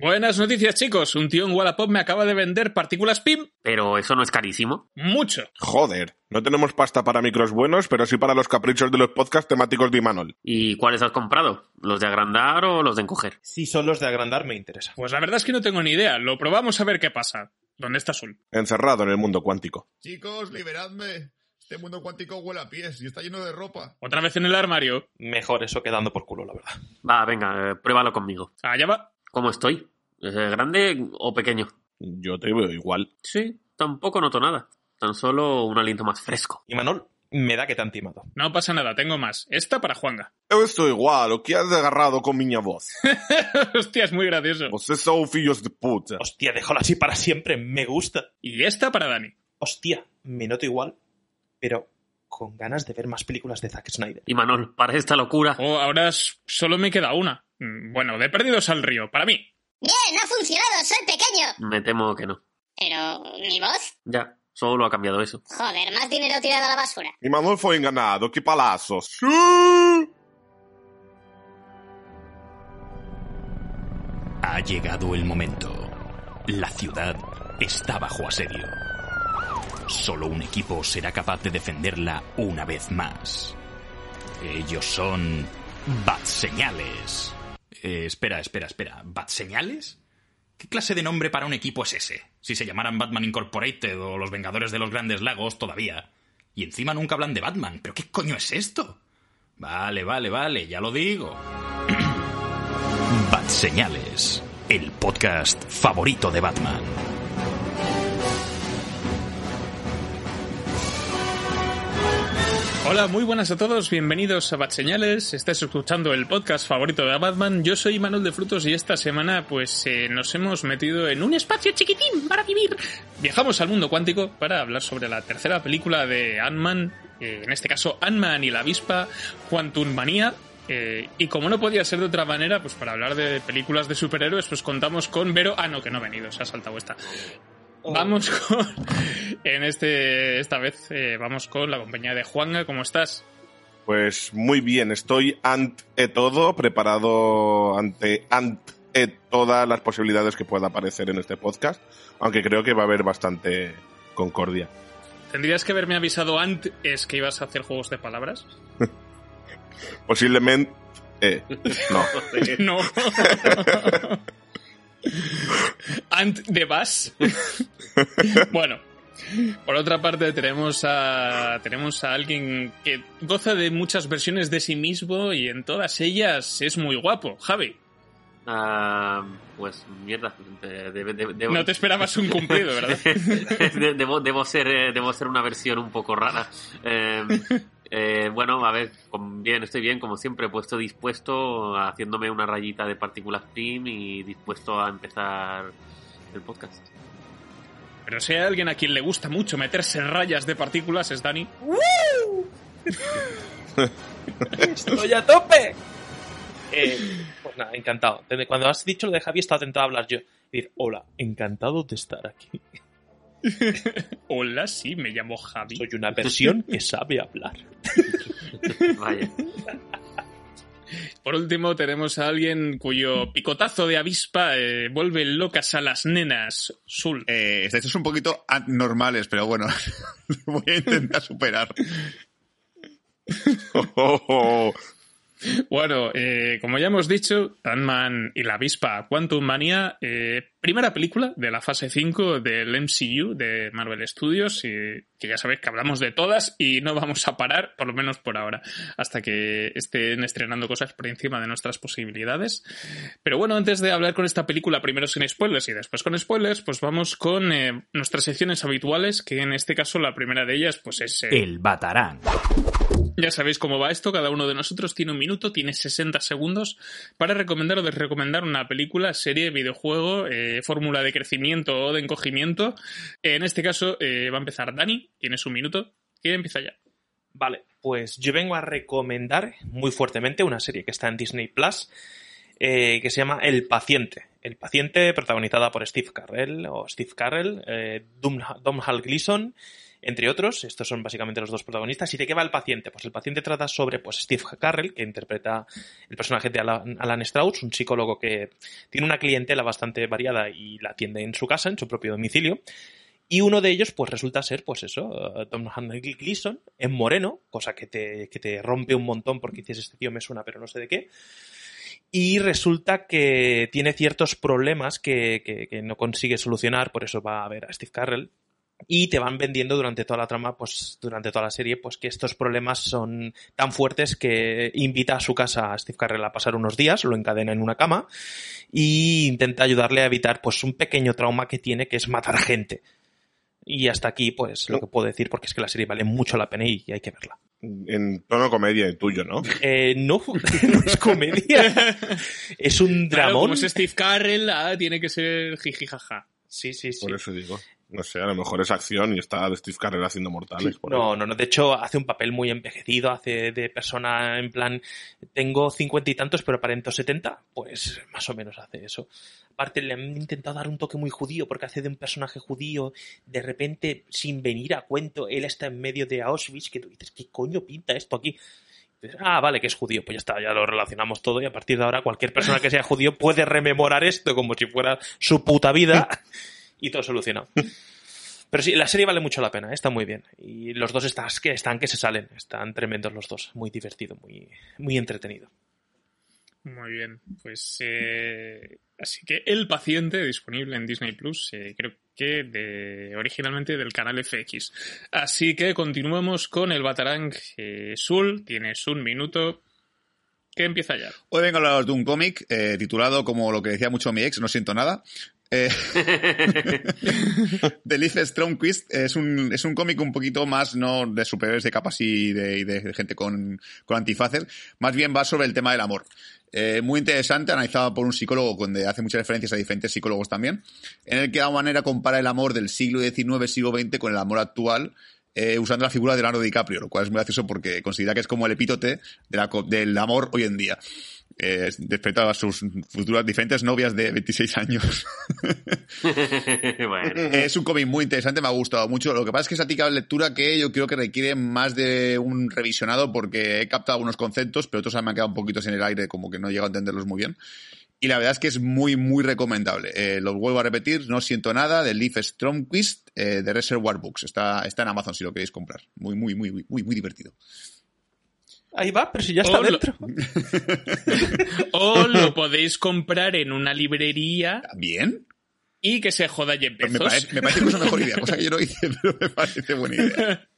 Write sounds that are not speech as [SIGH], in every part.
Buenas noticias, chicos. Un tío en Wallapop me acaba de vender partículas PIM. Pero eso no es carísimo. Mucho. Joder, no tenemos pasta para micros buenos, pero sí para los caprichos de los podcasts temáticos de Imanol. ¿Y cuáles has comprado? ¿Los de agrandar o los de encoger? Si son los de agrandar, me interesa. Pues la verdad es que no tengo ni idea. Lo probamos a ver qué pasa. ¿Dónde está Sol? Encerrado en el mundo cuántico. Chicos, liberadme. Este mundo cuántico huele a pies y está lleno de ropa. ¿Otra vez en el armario? Mejor eso que dando por culo, la verdad. Va, venga, eh, pruébalo conmigo. Allá va. ¿Cómo estoy? ¿Es grande o pequeño? Yo te veo igual. Sí, tampoco noto nada. Tan solo un aliento más fresco. Y Manol, me da que te han timado. No pasa nada, tengo más. Esta para Juanga. Eu estou igual, o que has agarrado con miña voz? [LAUGHS] Hostia, es muy gracioso. Vocês son fillos de puta. Hostia, déjalo así para siempre, me gusta. Y esta para Dani. Hostia, me noto igual, pero con ganas de ver más películas de Zack Snyder. Y Manol, para esta locura. Oh, ahora solo me queda una. Mm, Bueno, de perdidos al río, para mí. Bien, ha funcionado, soy pequeño. Me temo que no. Pero, ¿mi voz? Ya, solo ha cambiado eso. Joder, más dinero tirado a la basura. Imanol foi enganado, que palazos. Sí. Ha llegado el momento. La ciudad está bajo asedio. Solo un equipo será capaz de defenderla una vez más. Ellos son Bat Señales. Eh, espera, espera, espera. ¿Bat Señales? ¿Qué clase de nombre para un equipo es ese? Si se llamaran Batman Incorporated o los Vengadores de los Grandes Lagos todavía. Y encima nunca hablan de Batman. ¿Pero qué coño es esto? Vale, vale, vale, ya lo digo. [CLEARS THROAT] Bat Señales, el podcast favorito de Batman. Hola, muy buenas a todos, bienvenidos a Bat Señales. Estás escuchando el podcast favorito de Batman. Yo soy Manuel de Frutos y esta semana pues eh, nos hemos metido en un espacio chiquitín para vivir. Viajamos al mundo cuántico para hablar sobre la tercera película de Ant-Man, eh, en este caso Ant-Man y la avispa, Quantum Manía. Eh, y como no podía ser de otra manera, pues para hablar de películas de superhéroes, pues contamos con Vero. Ah, no, que no ha venido, se ha saltado esta. Vamos con. [LAUGHS] En este. Esta vez eh, vamos con la compañía de Juanga. ¿Cómo estás? Pues muy bien, estoy ante todo, preparado ante ante todas las posibilidades que pueda aparecer en este podcast, aunque creo que va a haber bastante concordia. Tendrías que haberme avisado antes que ibas a hacer juegos de palabras. [LAUGHS] Posiblemente... eh, no. [LAUGHS] No. Ant de Bass. [LAUGHS] bueno. Por otra parte tenemos a tenemos a alguien que goza de muchas versiones de sí mismo y en todas ellas es muy guapo, Javi. Ah, pues mierda. de- de- de- debo- No te esperabas un cumplido, ¿verdad? [LAUGHS] De- debo, debo ser, eh, debo ser una versión un poco rara. Eh, [LAUGHS] eh, bueno, a ver, con- bien, estoy bien, como siempre, puesto dispuesto, haciéndome una rayita de partículas PIM y dispuesto a empezar el podcast. Pero si hay alguien a quien le gusta mucho meterse rayas de partículas es Dani. [LAUGHS] ¡Estoy a tope! Eh, pues nada, encantado. Desde cuando has dicho lo de Javi, estaba tentado a hablar yo. Decir, hola, encantado de estar aquí. Hola, sí, me llamo Javi. Soy una versión que sabe hablar. Vaya. Por último, tenemos a alguien cuyo picotazo de avispa eh, vuelve locas a las nenas. Sul. Eh, estos un poquito anormales, pero bueno, [LAUGHS] lo voy a intentar superar. [LAUGHS] Oh, oh, oh. Bueno, eh, como ya hemos dicho, Ant-Man y la avispa Quantum Manía, eh, primera película de la fase 5 del MCU de Marvel Studios, y que ya sabéis que hablamos de todas y no vamos a parar, por lo menos por ahora, hasta que estén estrenando cosas por encima de nuestras posibilidades. Pero bueno, antes de hablar con esta película, primero sin spoilers y después con spoilers, pues vamos con eh, nuestras secciones habituales, que en este caso la primera de ellas pues es... eh, El Batarán. Ya sabéis cómo va esto, cada uno de nosotros tiene un minuto, tiene 60 segundos para recomendar o desrecomendar una película, serie, videojuego, eh, fórmula de crecimiento o de encogimiento. En este caso eh, va a empezar Dani, tienes un minuto. ¿Quién empieza ya? Vale, pues yo vengo a recomendar muy fuertemente una serie que está en Disney Plus eh, que se llama El Paciente. El Paciente, protagonizada por Steve Carell o Steve Carell, eh, Dom, Domhnall entre otros. Estos son básicamente los dos protagonistas. ¿Y de qué va el paciente? Pues el paciente trata sobre pues, Steve Carrell, que interpreta el personaje de Alan, Strauss, un psicólogo que tiene una clientela bastante variada y la atiende en su casa, en su propio domicilio. Y uno de ellos, pues resulta ser, pues eso, Tom Hanley Gleason, en moreno, cosa que te, que te rompe un montón porque dices, este tío me suena, pero no sé de qué. Y resulta que tiene ciertos problemas que, que, que no consigue solucionar, por eso va a ver a Steve Carrell, y te van vendiendo durante toda la trama, pues durante toda la serie, pues que estos problemas son tan fuertes que invita a su casa a Steve Carrell a pasar unos días, lo encadena en una cama y intenta ayudarle a evitar pues un pequeño trauma que tiene que es matar gente. Y hasta aquí, pues, lo que puedo decir, porque es que la serie vale mucho la pena y hay que verla. En tono comedia el tuyo, ¿no? Eh, no, [LAUGHS] no es comedia. es un Claro, dramón. como es Steve Carrell, ah, tiene que ser jijijaja. Sí, sí, sí. Por eso digo. No sé, a lo mejor es acción y está de Steve Carell haciendo mortales. por No, ahí. no, no. De hecho, hace un papel muy envejecido, hace de persona en plan, tengo cincuenta y tantos, pero aparento setenta. Pues más o menos hace eso. Aparte, le han intentado dar un toque muy judío, porque hace de un personaje judío, de repente, sin venir a cuento, él está en medio de Auschwitz, que tú dices, ¿qué coño pinta esto aquí? Ah, vale, que es judío, pues ya está, ya lo relacionamos todo y a partir de ahora cualquier persona que sea judío puede rememorar esto como si fuera su puta vida [LAUGHS] y todo solucionado. Pero sí, la serie vale mucho la pena, ¿eh? está muy bien. Y los dos están que, están que se salen, están tremendos los dos, muy divertido, muy, muy entretenido. Muy bien, pues eh, así que El Paciente disponible en Disney Plus, eh, creo que de, originalmente del canal FX. Así que continuamos con el Batarang eh, Sul, tienes un minuto que empieza ya. Hoy vengo a hablaros de un cómic eh, titulado, como lo que decía mucho mi ex, no siento nada. Eh, [LAUGHS] de Stromquist es un, es un cómic un poquito más no de superhéroes de capas y de, gente con, con antifaces, más bien va sobre el tema del amor. Eh, muy interesante, analizado por un psicólogo donde hace muchas referencias a diferentes psicólogos también, en el que de alguna manera compara el amor del siglo XIX, siglo XX con el amor actual, eh, usando la figura de Leonardo DiCaprio, lo cual es muy gracioso porque considera que es como el epítote del amor hoy en día. Eh, a sus futuras diferentes novias de 26 años. [LAUGHS] bueno. Es un cómic muy interesante, me ha gustado mucho. Lo que pasa es que es atica lectura que yo creo que requiere más de un revisionado porque he captado algunos conceptos, pero otros me han quedado un poquito en el aire, como que no he llegado a entenderlos muy bien. Y la verdad es que es muy, muy recomendable. Eh, los vuelvo a repetir, no siento nada, de Leif Stromquist, eh, de Reservoir Books. Está, está en Amazon si lo queréis comprar. Muy, muy, muy, muy, muy, muy divertido. Ahí va, pero si ya está Hola. dentro. [LAUGHS] O lo podéis comprar en una librería ¿Bien? y que se joda Jeff Pues me, parece, me parece que es una mejor idea, cosa que yo no hice, [LAUGHS] pero me parece buena idea.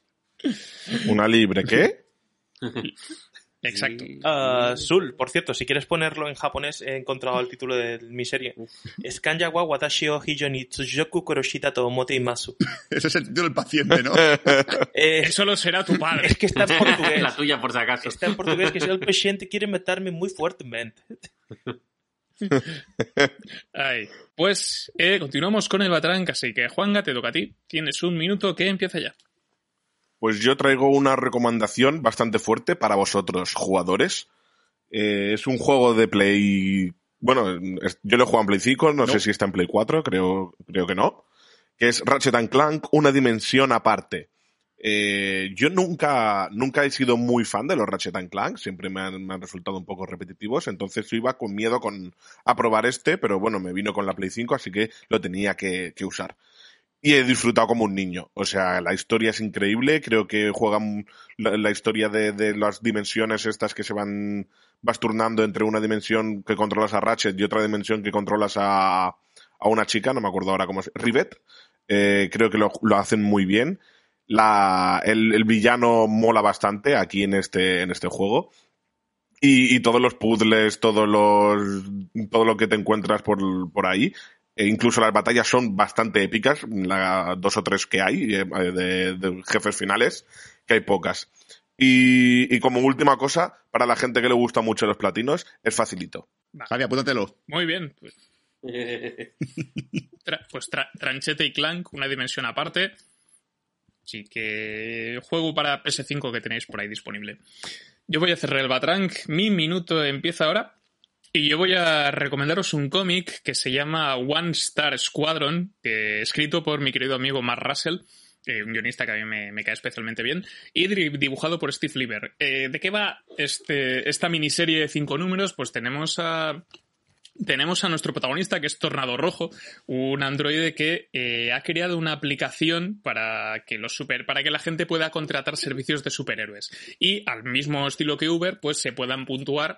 [LAUGHS] ¿Una libre qué? Exacto. Ah, Sul, por cierto, si quieres ponerlo en japonés, he encontrado el título de mi serie. Es watashi o hijo ni tsujoku koroshita to omote imasu. [LAUGHS] Ese es el título del paciente, ¿no? [LAUGHS] Eh, Eso lo será tu padre. es que está en [LAUGHS] portugués. la tuya, por si acaso. Está en portugués que si el paciente quiere matarme muy fuertemente. Ay. Pues eh, continuamos con el Batarang, así que Juanga, te toca a ti. Tienes un minuto que empieza ya. Pues yo traigo una recomendación bastante fuerte para vosotros, jugadores. Eh, es un juego de Play. Bueno, es- yo lo he jugado en Play 5, no, sé si está en Play 4, creo, creo que no. Que es Ratchet and Clank, una dimensión aparte. Eh, yo nunca, nunca he sido muy fan de los Ratchet and Clank, siempre me han, me han resultado un poco repetitivos, entonces yo iba con miedo con, a probar este, pero bueno, me vino con la Play 5, así que lo tenía que, que usar y he disfrutado como un niño. O sea, la historia es increíble. Creo que juegan la, historia de, de las dimensiones estas que se van vas turnando entre una dimensión que controlas a Ratchet y otra dimensión que controlas a, a una chica, no me acuerdo ahora cómo es, Rivet. Eh, creo que lo, lo hacen muy bien. La, el, el villano mola bastante aquí en este, en este juego. Y, y todos los puzzles, todos los, todo lo que te encuentras por, por ahí, e incluso las batallas son bastante épicas, la, dos o tres que hay eh, de, de jefes finales, que hay pocas. Y, y como última cosa, para la gente que le gusta mucho los platinos, es facilito. Javi, apúntatelo. Muy bien. Pues, [LAUGHS] tra- pues tra- Tranchete y Clank, una dimensión aparte. Así que juego para PS5 que tenéis por ahí disponible. Yo voy a cerrar el Batrang. Mi minuto empieza ahora. Y yo voy a recomendaros un cómic que se llama One Star Squadron, que, escrito por mi querido amigo Mark Russell, eh, un guionista que a mí me, cae especialmente bien, y dibujado por Steve Lieber. Eh, ¿De qué va este, esta miniserie de cinco números? Pues tenemos a tenemos a nuestro protagonista, que es Tornado Rojo, un androide que eh, ha creado una aplicación para que los super, para que la gente pueda contratar servicios de superhéroes. Y al mismo estilo que Uber, pues se puedan puntuar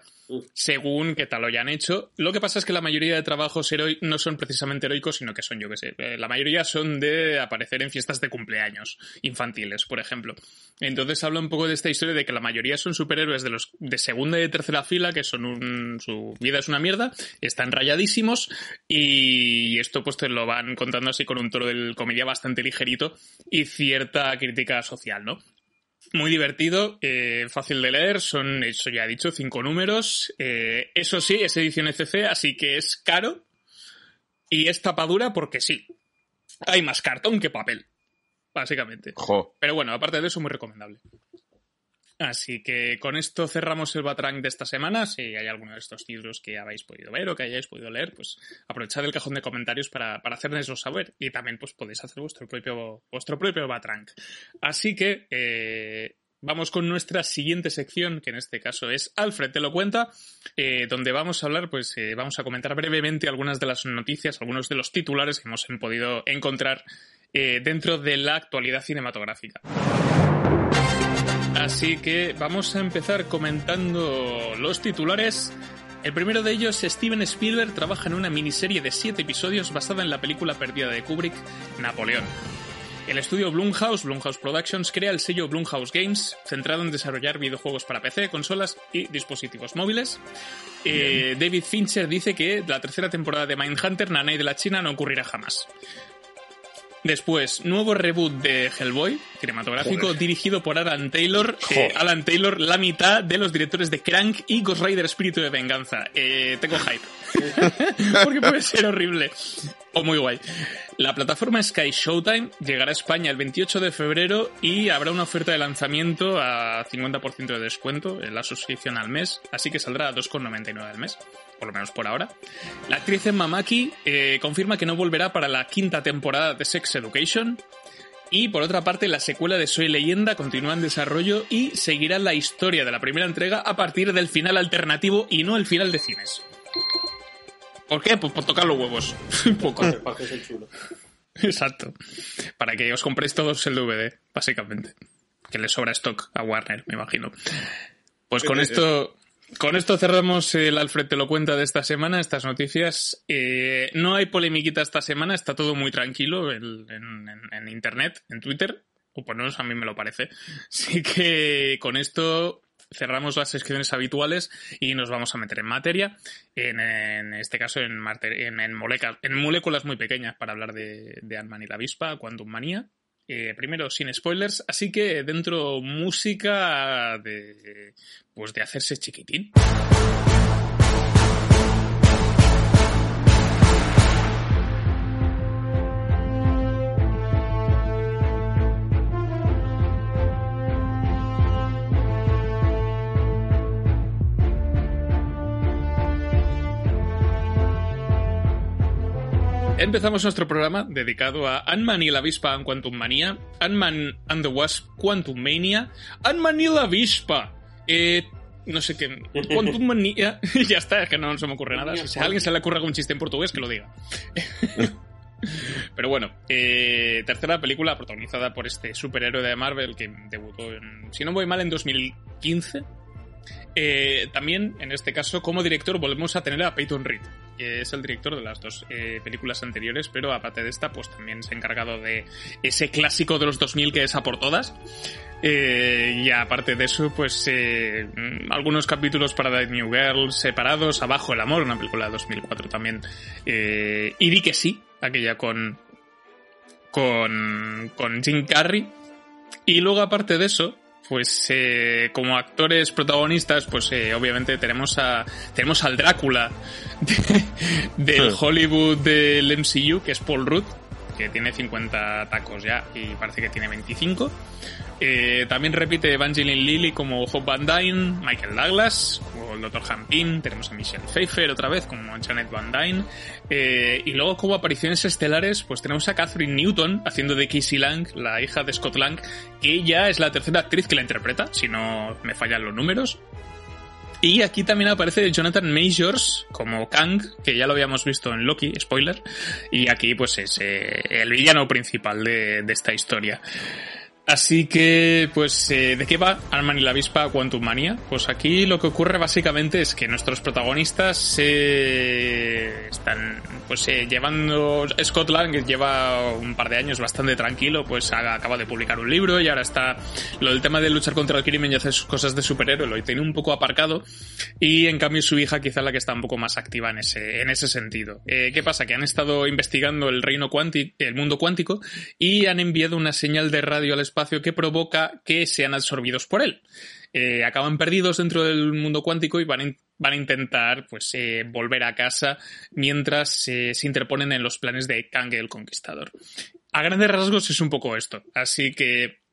según qué tal lo hayan hecho. Lo que pasa es que la mayoría de trabajos heroi- no son precisamente heroicos, sino que son, yo que sé, eh, la mayoría son de aparecer en fiestas de cumpleaños infantiles, por ejemplo. Entonces habla un poco de esta historia de que la mayoría son superhéroes de los de segunda y de tercera fila, que son un, su vida es una mierda, están rayadísimos y esto pues te lo van contando así con un tono de comedia bastante ligerito y cierta crítica social, ¿no? Muy divertido, eh, fácil de leer, son, eso ya he dicho, cinco números. Eh, eso sí, es edición ECC, así que es caro y es tapadura porque sí. Hay más cartón que papel, básicamente. Jo. Pero bueno, aparte de eso, muy recomendable. Así que con esto cerramos el Batrang de esta semana. Si hay alguno de estos títulos que habéis podido ver o que hayáis podido leer, pues aprovechad el cajón de comentarios para, para saber. Y también pues podéis hacer vuestro propio, vuestro propio. Así que eh, vamos con nuestra siguiente sección, que en este caso es Alfred te lo cuenta, eh, donde vamos a hablar, pues eh, vamos a comentar brevemente algunas de las noticias, algunos de los titulares que hemos podido encontrar dentro de la actualidad cinematográfica. Así que vamos a empezar comentando los titulares. El primero de ellos, Steven Spielberg trabaja en una miniserie de siete episodios basada en la película perdida de Kubrick, Napoleón. El estudio Blumhouse, Blumhouse Productions, crea el sello Blumhouse Games, centrado en desarrollar videojuegos para PC, consolas y dispositivos móviles. Eh, David Fincher dice que la tercera temporada de Mindhunter, Nanai de la China, no ocurrirá jamás. Después, nuevo reboot de Hellboy, cinematográfico, dirigido por Alan Taylor. Eh, Alan Taylor, la mitad de los directores de Crank y Ghost Rider Espíritu de Venganza. Eh, tengo hype. [LAUGHS] [LAUGHS] Porque puede ser horrible. O muy guay. La plataforma Sky Showtime llegará a España el 28 de febrero y habrá una oferta de lanzamiento a 50% de descuento en la suscripción al mes, así que saldrá a 2,99 al mes por lo menos por ahora. La actriz Emma Mackey eh, confirma que no volverá para la quinta temporada de Sex Education. Y por otra parte, la secuela de Soy Leyenda continúa en desarrollo y seguirá la historia de la primera entrega a partir del final alternativo y no el final de cines. ¿Por qué? Pues por tocar los huevos. [LAUGHS] Un poco. Exacto. Para que os compréis todos el DVD, básicamente. Que le sobra stock a Warner, me imagino. Pues con esto, con esto cerramos el Alfred te lo cuenta de esta semana, estas noticias. Eh, no hay polemiquita esta semana, está todo muy tranquilo en, en- en- en internet, en Twitter, o por lo menos a mí me lo parece. [LAUGHS] Así que con esto cerramos las secciones habituales y nos vamos a meter en materia, en, este caso en, moléculas muy pequeñas para hablar de, de y la avispa, Quantum Manía. Eh, primero sin spoilers, así que dentro música de pues de hacerse chiquitín. Empezamos nuestro programa dedicado a Ant-Man y la avispa en Quantum Manía, Ant-Man and the Wasp Quantum Mania, Ant-Man y la avispa. Eh, no sé qué. Quantum [LAUGHS] Manía. [LAUGHS] ya está, es que no se me ocurre nada. Si a alguien se le ocurre algún chiste en portugués, que lo diga. [LAUGHS] Pero bueno, eh, tercera película protagonizada por este superhéroe de Marvel que debutó, en, si no voy mal, en 2015. Eh, también, en este caso, como director, volvemos a tener a Peyton Reed, que es el director de las dos eh, películas anteriores, pero aparte de esta, pues también se ha encargado de ese clásico de los 2000 que es a por todas. Eh, y aparte de eso, pues mm, algunos capítulos para The New Girl separados, Abajo el Amor, una película de 2004 también. Y di que sí, aquella con, con, con Jim Carrey. Y luego aparte de eso, pues eh, como actores protagonistas, pues eh, obviamente tenemos a tenemos al Drácula [LAUGHS] de- del Hollywood del MCU, que es Paul Rudd, que tiene 50 tacos ya y parece que tiene 25. Eh, también repite Evangeline Lilly como Hope Van Dyne, Michael Douglas, o el Dr. Hampin, tenemos a Michelle Pfeiffer otra vez como Janet Van Dyne, eh, y luego como apariciones estelares, pues tenemos a Catherine Newton haciendo de Casey Lang, la hija de Scott Lang, que ella es la tercera actriz que la interpreta, si no me fallan los números. Y aquí también aparece Jonathan Majors como Kang, que ya lo habíamos visto en Loki, spoiler, y aquí pues es eh, el villano principal de esta historia. Así que, pues, eh, ¿de qué va Ant-Man y la avispa Quantum Mania? Pues aquí lo que ocurre básicamente es que nuestros protagonistas se están, pues, eh, llevando... Scott Lang lleva un par de años bastante tranquilo, pues acaba de publicar un libro y ahora está... Lo del tema de luchar contra el crimen y hacer sus cosas de superhéroe lo tiene un poco aparcado y en cambio su hija quizá la que está un poco más activa en ese, en ese sentido. Eh, ¿Qué pasa? Que han estado investigando el reino cuántico, el mundo cuántico y han enviado una señal de radio al espacio que provoca que sean absorbidos por él. Eh, acaban perdidos dentro del mundo cuántico y van a, van a intentar pues eh, volver a casa mientras eh, se interponen en los planes de Kang el Conquistador. A grandes rasgos es un poco esto, así que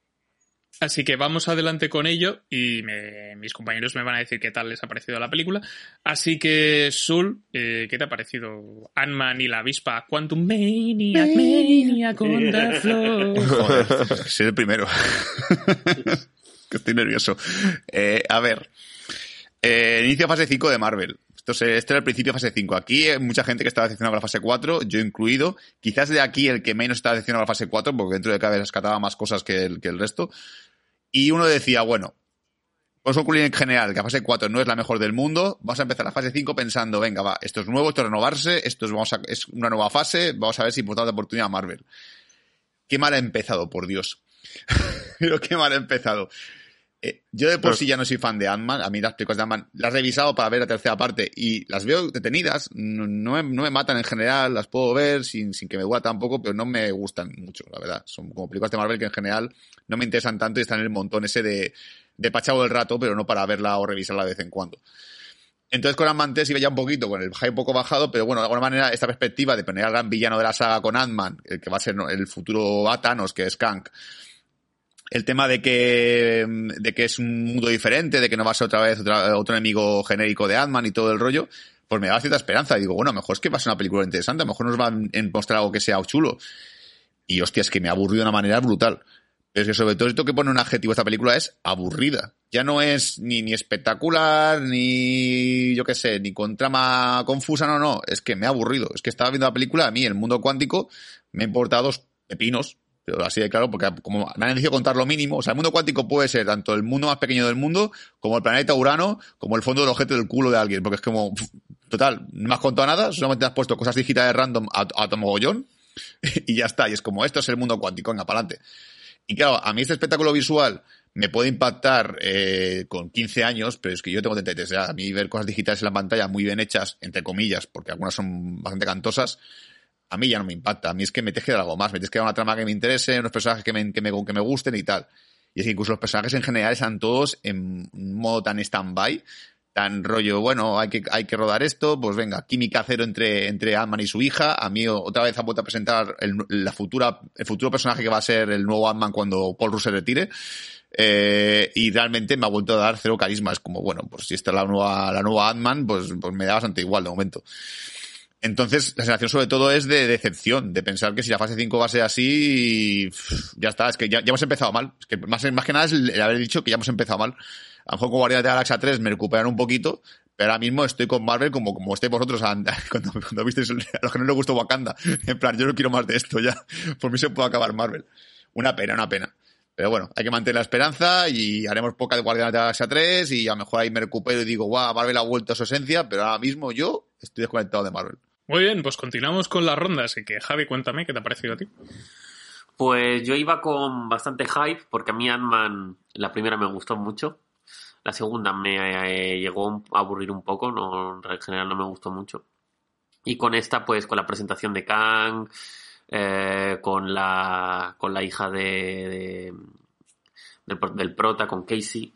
Así que vamos adelante con ello y me- mis compañeros me van a decir qué tal les ha parecido la película. Así que, Sul, eh, ¿qué te ha parecido Ant-Man y la avispa Quantum Maniac, Maniac on the [LAUGHS] floor? Joder, soy el primero. [LAUGHS] estoy nervioso. Eh, a ver. Eh, inicio fase 5 de Marvel. Esto es, este era el principio de fase 5. Aquí hay mucha gente que estaba decepcionada con la fase 4, yo incluido. Quizás de aquí el que menos estaba decepcionado con la fase 4, porque dentro de cada vez rescataba más cosas que el, que el resto. Y uno decía, bueno, vamos a concluir en general que la fase 4 no es la mejor del mundo. Vamos a empezar la fase 5 pensando, venga, va, esto es nuevo, esto es renovarse, esto es, vamos a- es una nueva fase, vamos a ver si podemos dar oportunidad a Marvel. Qué mal ha empezado, por Dios. [LAUGHS] Pero qué mal ha empezado. Eh, yo de por Pero- sí ya no soy fan de Ant-Man. A mí las películas de Ant-Man las he revisado para ver la tercera parte y las veo detenidas. No, no me, no me matan en general, las puedo ver sin, sin que me duela tampoco, pero no me gustan mucho, la verdad. Son como películas de Marvel que en general no me interesan tanto y están en el montón ese de, de pachado del rato, pero no para verla o revisarla de vez en cuando. Entonces con Ant-Man 3 iba ya un poquito, con el hype un poco bajado, pero bueno, de alguna manera esta perspectiva de poner al gran villano de la saga con Ant-Man, el que va a ser el futuro a Thanos, que es Kang, el tema de que, de que es un mundo diferente, de que no va a ser otra vez otra- otro enemigo genérico de Ant-Man y todo el rollo, pues me da cierta esperanza. Y digo, bueno, a lo mejor es que va a ser una película interesante, a lo mejor nos van a mostrar algo que sea chulo. Y hostia, es que me ha aburrido de una manera brutal. Pero es que sobre todo esto que pone un adjetivo a esta película es aburrida. Ya no es ni, ni espectacular, ni yo qué sé, ni con trama confusa, no, no. Es que me ha aburrido. Es que estaba viendo la película, a mí el mundo cuántico me ha importado dos pepinos, pero así de claro, porque como me han decidido contar lo mínimo, o sea, el mundo cuántico puede ser tanto el mundo más pequeño del mundo, como el planeta Urano, como el fondo del objeto del culo de alguien, porque es como, total, no me has contado nada, solamente has puesto cosas digitales random a, a tu mogollón, [LAUGHS] y ya está, y es como, esto es el mundo cuántico, venga, para adelante. Y claro, a mí este espectáculo visual me puede impactar eh, con 15 años, pero es que yo tengo 33. ya. A mí ver cosas digitales en la pantalla muy bien hechas, entre comillas, porque algunas son bastante cantosas, a mí ya no me impacta. A mí es que me tienes que dar algo más, me tienes que una trama que me interese, unos personajes que me, que me, que me gusten y tal. Y es que incluso los personajes en general están todos en un modo tan stand-by, tan rollo, bueno, hay que, hay que rodar esto, pues venga, química cero entre, entre Ant-Man y su hija. A mí otra vez han vuelto a presentar la futura, el futuro personaje que va a ser el nuevo Ant-Man cuando Paul Rudd se retire. Eh, y realmente me ha vuelto a dar cero carisma. Es como, bueno, pues si esta es la nueva, la nueva Ant-Man, pues, pues me da bastante igual de momento. Entonces, la sensación sobre todo es de decepción, de pensar que si la fase 5 va a ser así, ya está, es que ya, hemos empezado mal. Es que más, que nada es el, haber dicho que ya hemos empezado mal. A lo mejor con Guardianes de la Galaxia 3 me recuperan un poquito, pero ahora mismo estoy con Marvel como, como estéis vosotros [LAUGHS] cuando, cuando visteis a los que no les gustó Wakanda. En plan, yo no quiero más de esto ya. [LAUGHS] Por mí se puede acabar Marvel. Una pena, una pena. Pero bueno, hay que mantener la esperanza y haremos poca de Guardianes de la Galaxia 3 y a lo mejor ahí me recupero y digo, guau, Marvel ha vuelto a su esencia, pero ahora mismo yo estoy desconectado de Marvel. Muy bien, pues continuamos con la ronda, así que Javi, cuéntame qué te ha parecido a ti. Pues yo iba con bastante hype, porque a mí Ant-Man, la primera me gustó mucho. La segunda me eh, llegó a aburrir un poco, no, en general no me gustó mucho. Y con esta, pues con la presentación de Kang, eh, con, la, con la hija de, de- del, del prota, con Casey,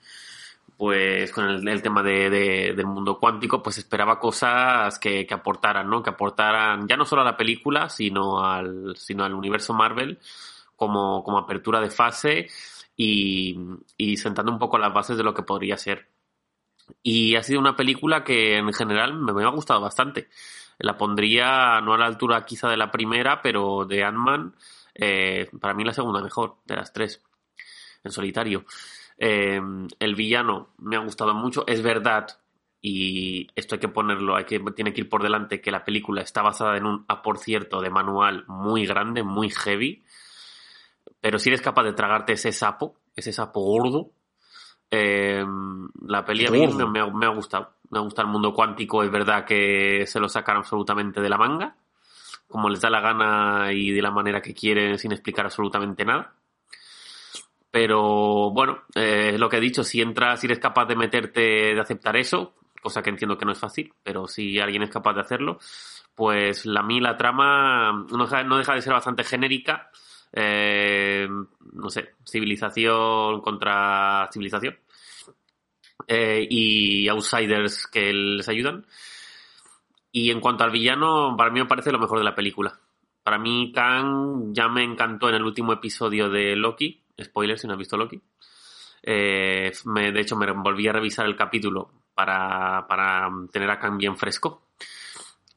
pues con el, tema de, de- del mundo cuántico, pues esperaba cosas que, que aportaran, ¿no? Que aportaran ya no solo a la película, sino al, sino al universo Marvel como, como apertura de fase y, y sentando un poco las bases de lo que podría ser. Y ha sido una película que en general me, me ha gustado bastante. La pondría no a la altura quizá de la primera, pero de Ant-Man, eh, para mí la segunda mejor de las tres, en solitario. Eh, el villano me ha gustado mucho. Es verdad, y esto hay que ponerlo, hay que, tiene que ir por delante, que la película está basada en un, ah, por cierto, de manual muy grande, muy heavy. Pero si eres capaz de tragarte ese sapo, ese sapo gordo, eh, la peli a mí me, me ha gustado. Me ha gustado el mundo cuántico, es verdad que se lo sacan absolutamente de la manga, como les da la gana y de la manera que quieren sin explicar absolutamente nada. Pero bueno, eh, lo que he dicho, si entras, si eres capaz de meterte, de aceptar eso, cosa que entiendo que no es fácil, pero si alguien es capaz de hacerlo, pues la mí la trama no deja, no deja de ser bastante genérica. eh, no sé, civilización contra civilización. eh, y outsiders que les ayudan. Y en cuanto al villano, para mí me parece lo mejor de la película. Para mí, Kang ya me encantó en el último episodio de Loki. Spoiler si no has visto Loki. Eh, me- de hecho, me volví a revisar el capítulo para, para tener a Kang bien fresco.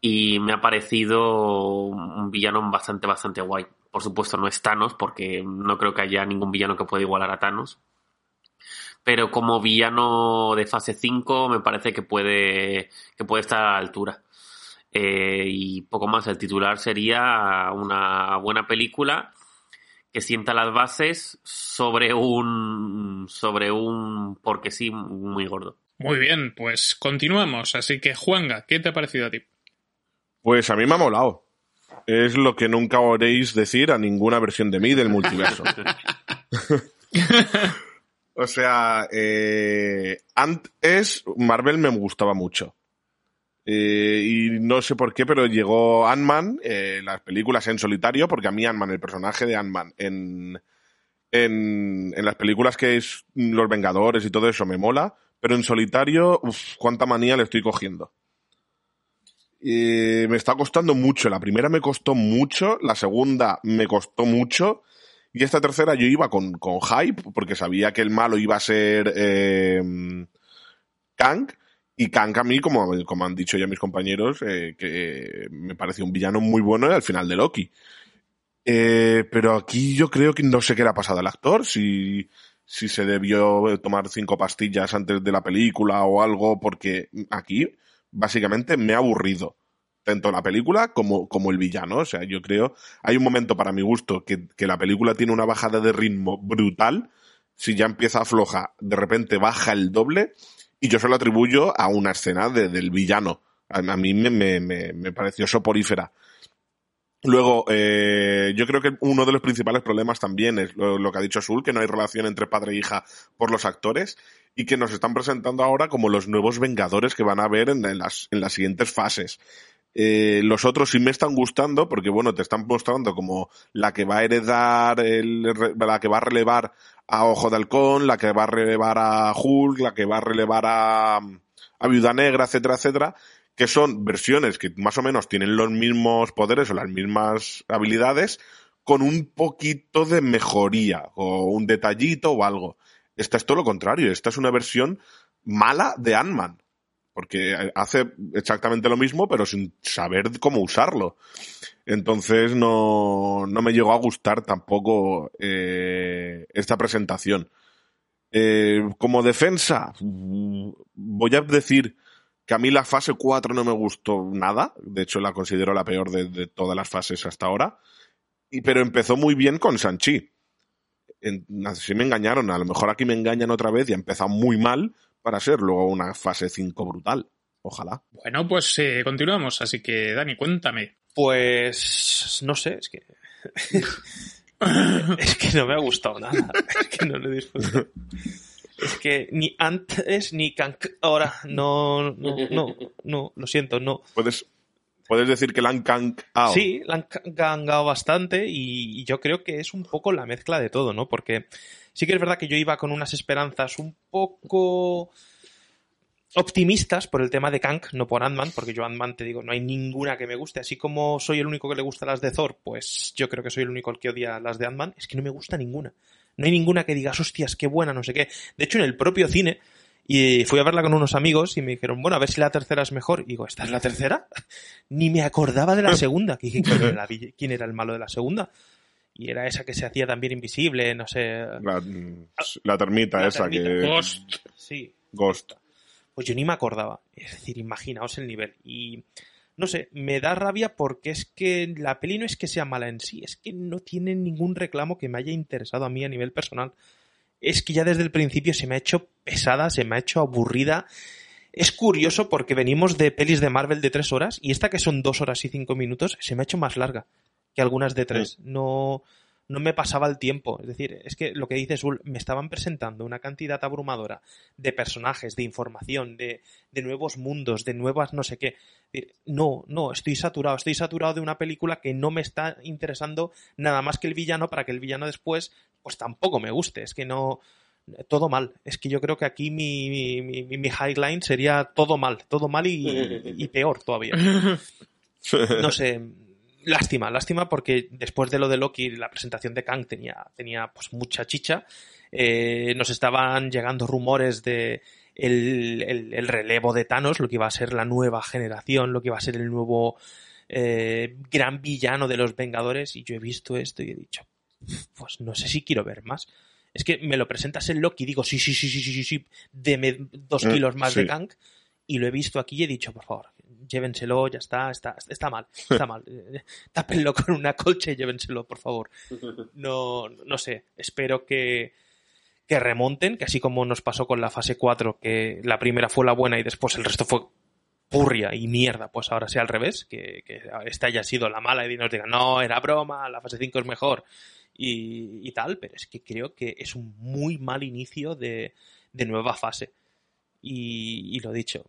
Y me ha parecido un villano bastante, bastante guay. Por supuesto, no es Thanos, porque no creo que haya ningún villano que pueda igualar a Thanos. Pero como villano de fase 5, me parece que puede, que puede estar a la altura. Eh, y poco más, el titular sería una buena película que sienta las bases sobre un sobre un porque sí muy gordo. Muy bien, pues continuamos. Así que, Juanga, ¿qué te ha parecido a ti? Pues a mí me ha molado. Es lo que nunca oréis decir a ninguna versión de mí del multiverso. [LAUGHS] o sea, eh, Ant es. Marvel me gustaba mucho. Eh, y no sé por qué, pero llegó Ant-Man, eh, las películas en solitario, porque a mí Ant-Man, el personaje de Ant-Man en, en, en las películas que es Los Vengadores y todo eso me mola, pero en solitario, uff, cuánta manía le estoy cogiendo. Me está costando mucho. La primera me costó mucho, la segunda me costó mucho. Y esta tercera yo iba con, con hype, porque sabía que el malo iba a ser eh, Kang. Y Kang a mí, como, como han dicho ya mis compañeros, eh, que me parece un villano muy bueno al final de Loki. Eh, pero aquí yo creo que no sé qué le ha pasado al actor, si, si se debió tomar cinco pastillas antes de la película o algo, porque aquí básicamente me ha aburrido. Tanto la película como, como el villano. O sea, yo creo, hay un momento para mi gusto que, que la película tiene una bajada de ritmo brutal. Si ya empieza floja, de repente baja el doble. Y yo se lo atribuyo a una escena de- del villano. A, mí me, me, me, me pareció soporífera. Luego, eh, yo creo que uno de los principales problemas también es lo, que ha dicho Sul, que no hay relación entre padre e hija por los actores y que nos están presentando ahora como los nuevos Vengadores que van a ver en, en las, en las siguientes fases. Eh, los otros sí me están gustando porque, bueno, te están mostrando como la que va a heredar, el, la que va a relevar a Ojo de Halcón, la que va a relevar a Hulk, la que va a relevar a, Viuda Negra, etcétera, etcétera, que son versiones que más o menos tienen los mismos poderes o las mismas habilidades, con un poquito de mejoría o un detallito o algo. Esta es todo lo contrario, esta es una versión mala de Ant-Man, porque hace exactamente lo mismo, pero sin saber cómo usarlo. Entonces no, no me llegó a gustar tampoco eh, esta presentación. Eh, como defensa, voy a decir que a mí la fase 4 no me gustó nada. De hecho, la considero la peor de, todas las fases hasta ahora. Y, pero empezó muy bien con Sanchi. En, me engañaron. A lo mejor aquí me engañan otra vez y ha empezado muy mal para ser luego una fase 5 brutal. Ojalá. Bueno, pues eh, continuamos. Así que, Dani, cuéntame. Pues no sé, es que [LAUGHS] es que no me ha gustado nada, es que no lo he disfrutado. Es que ni antes ni ahora no no no no, lo siento, no. Puedes, puedes decir que la han cancao. Sí, la han cangado bastante y, y yo creo que es un poco la mezcla de todo, ¿no? Porque Sí que es verdad que yo iba con unas esperanzas un poco optimistas por el tema de Kang, no por Ant-Man, porque yo Ant-Man te digo, no hay ninguna que me guste. Así como soy el único que le gusta las de Thor, pues yo creo que soy el único que odia las de Ant-Man. Es que no me gusta ninguna. No hay ninguna que digas, hostias, qué buena, no sé qué. De hecho, en el propio cine, y fui a verla con unos amigos y me dijeron, bueno, a ver si la tercera es mejor. Y digo, ¿esta es la tercera? [LAUGHS] Ni me acordaba de la segunda. Que dije, ¿quién era, la vill- quién era el malo de la segunda? Y era esa que se hacía también invisible, no sé. La, la termita La esa termita. que... Ghost. Sí, Ghost. pues yo ni me acordaba. Es decir, imaginaos el nivel. Y no sé, me da rabia porque es que la peli no es que sea mala en sí, es que no tiene ningún reclamo que me haya interesado a mí a nivel personal. Es que ya desde el principio se me ha hecho pesada, se me ha hecho aburrida. Es curioso porque venimos de pelis de Marvel de tres horas y esta que son dos horas y cinco minutos se me ha hecho más larga que algunas de tres. No, no me pasaba el tiempo. Es decir, es que lo que dices, Ul, me estaban presentando una cantidad abrumadora de personajes, de información, de, de nuevos mundos, de nuevas no sé qué. Es decir, No, no, estoy saturado. Estoy saturado de una película que no me está interesando nada más que el villano para que el villano después, pues tampoco me guste. Es que no. Todo mal. Es que yo creo que aquí mi, mi, mi, mi highline sería todo mal. Todo mal y, y peor todavía [LAUGHS] no sé, lástima, lástima porque después de lo de Loki, la presentación de Kang tenía, tenía pues mucha chicha. Eh, nos estaban llegando rumores de el, el- el relevo de Thanos, lo que iba a ser la nueva generación, lo que iba a ser el nuevo eh, gran villano de los Vengadores. Y yo he visto esto y he dicho, pues no sé si quiero ver más. Es que me lo presentas en Loki y digo, sí, sí, sí, sí, sí, sí, sí, deme dos Mm, kilos más sí. de Kang. Y lo he visto aquí y he dicho, por favor, llévenselo, ya está, está, está mal, [LAUGHS] está mal. [LAUGHS] Tápenlo con una colcha y llévenselo, por favor. No, no sé, espero que, que remonten, que así como nos pasó con la fase 4, que la primera fue la buena y después el resto fue purria y mierda, pues ahora sea al revés, que, que esta haya sido la mala y nos digan, no, era broma, la fase 5 es mejor y, y tal, pero es que creo que es un muy mal inicio de, de nueva fase. Y, y lo dicho,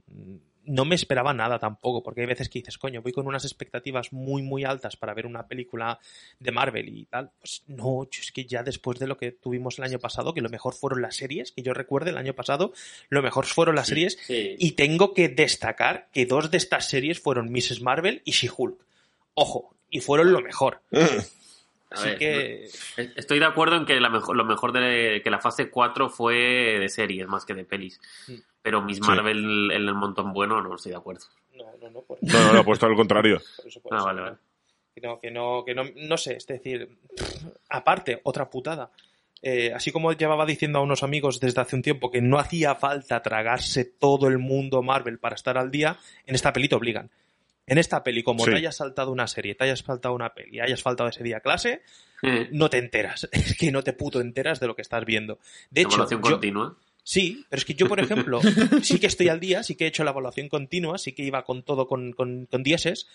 no me esperaba nada tampoco, porque hay veces que dices, coño, voy con unas expectativas muy, muy altas para ver una película de Marvel y tal. Pues no, es que ya después de lo que tuvimos el año pasado, que lo mejor fueron las series, que yo recuerde el año pasado, lo mejor fueron las series, Sí. y tengo que destacar que dos de estas series fueron Mrs. Marvel y She-Hulk. Ojo, y fueron lo mejor. [LAUGHS] Así ver, que. Estoy de acuerdo en que la mejor, lo mejor de que la fase 4 fue de series más que de pelis. Mm. Pero Miss Sí. Marvel en el montón bueno no estoy de acuerdo. No, no, no, por No, no, he puesto al contrario. [LAUGHS] por eso, por Ah, vale, no. vale. Que no, que no, que no, no sé, es decir, aparte, otra putada. Eh, así como llevaba diciendo a unos amigos desde hace un tiempo que no hacía falta tragarse todo el mundo Marvel para estar al día, en esta peli te obligan. En esta peli, como Sí. te hayas saltado una serie, te hayas faltado una peli, hayas faltado ese día clase, no te enteras. [LAUGHS] Es que no te puto enteras de lo que estás viendo. De hecho, evaluación yo- continua. Sí, pero es que yo, por ejemplo, [LAUGHS] sí que estoy al día, sí que he hecho la evaluación continua, sí que iba con todo con, con, con dieces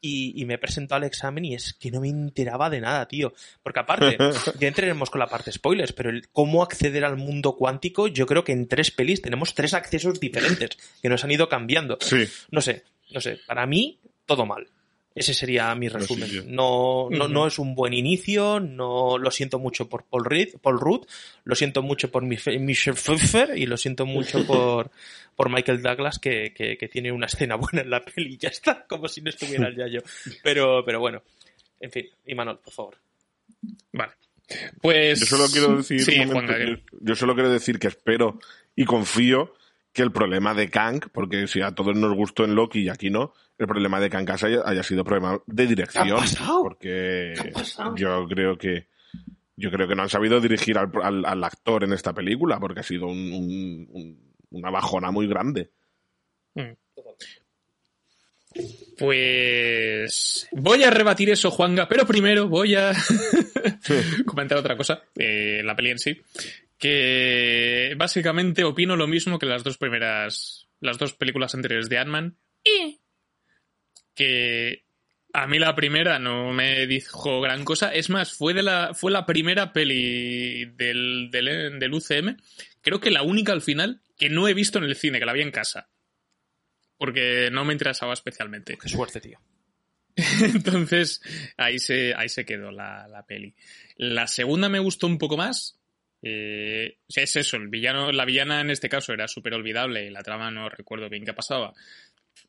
y, y me he presentado al examen y es que no me enteraba de nada, tío. Porque aparte, [LAUGHS] ya entraremos con la parte spoilers, pero el cómo acceder al mundo cuántico, yo creo que en tres pelis tenemos tres accesos diferentes que nos han ido cambiando. Sí. No sé, no sé, para mí, todo mal. Ese sería mi resumen. sí, sí. No, no, no es un buen inicio, no lo siento mucho por Paul, Reed, Paul Rudd, lo siento mucho por Mich- Michelle Pfeiffer y lo siento mucho [LAUGHS] por, por Michael Douglas, que, que, que tiene una escena [LAUGHS] buena en la peli y ya está, como si no estuviera el yayo. Pero, pero bueno, en fin, Imanol, por favor. Vale. Pues. Yo solo quiero decir, Sí, yo, yo solo quiero decir que espero y confío que el problema de Kang, porque si a todos nos gustó en Loki y aquí no, el problema de Kang haya, haya sido problema de dirección. ¿Qué ha pasado? Porque ¿Qué ha pasado? yo creo que yo creo que no han sabido dirigir al, al- al actor en esta película, porque ha sido un- un- un- una bajona muy grande. Pues voy a rebatir eso, Juanga, pero primero voy a [LAUGHS] comentar otra cosa, eh, la peli en sí, que básicamente opino lo mismo que las dos primeras, las dos películas anteriores de Ant-Man, y que a mí la primera no me dijo gran cosa, es más, fue, de la, fue la primera peli del, del, del UCM, creo que la única al final que no he visto en el cine, que la vi en casa. Porque no me interesaba especialmente. Qué suerte, tío. [LAUGHS] Entonces, ahí se, ahí se quedó la, la peli. La segunda me gustó un poco más. Eh, es eso, el villano, la villana en este caso era súper olvidable y la trama no recuerdo bien qué pasaba.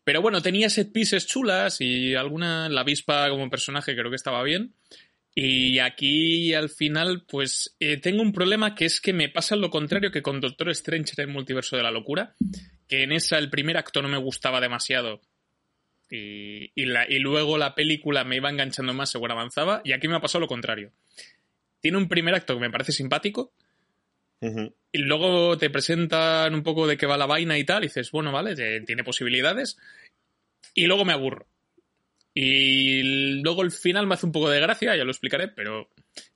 Pero bueno, tenía set pieces chulas y alguna, la avispa como personaje creo que estaba bien. Y aquí al final, pues eh, tengo un problema que es que me pasa lo contrario que con Doctor Strange en el multiverso de la locura, que en esa el primer acto no me gustaba demasiado y, y, y luego la película me iba enganchando más según avanzaba y aquí me ha pasado lo contrario. Tiene un primer acto que me parece simpático Y luego te presentan un poco de qué va la vaina y tal y dices, bueno, vale, tiene posibilidades y luego me aburro. Y luego el final me hace un poco de gracia, ya lo explicaré, pero,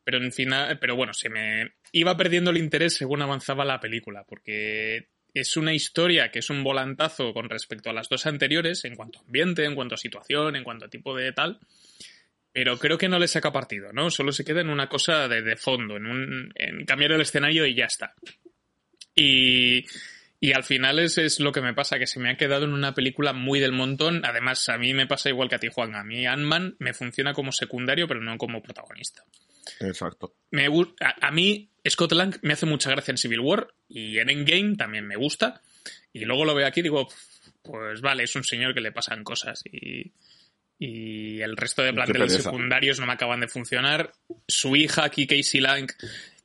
pero en final, pero bueno, se me iba perdiendo el interés según avanzaba la película, porque es una historia que es un volantazo con respecto a las dos anteriores en cuanto a ambiente, en cuanto a situación, en cuanto a tipo de tal. Pero creo que no le saca partido, ¿no? Solo se queda en una cosa de, de fondo, en, un, en cambiar el escenario y ya está. Y, y al final es, es lo que me pasa, que se me ha quedado en una película muy del montón. Además, a mí me pasa igual que a ti, Juan. A mí Ant-Man me funciona como secundario, pero no como protagonista. Exacto. Me, a, a mí Scott Lang me hace mucha gracia en Civil War y en Endgame también me gusta. Y luego lo veo aquí y digo, pues vale, es un señor que le pasan cosas y, y el resto de planteles secundarios no me acaban de funcionar. Su hija aquí, Casey Lang,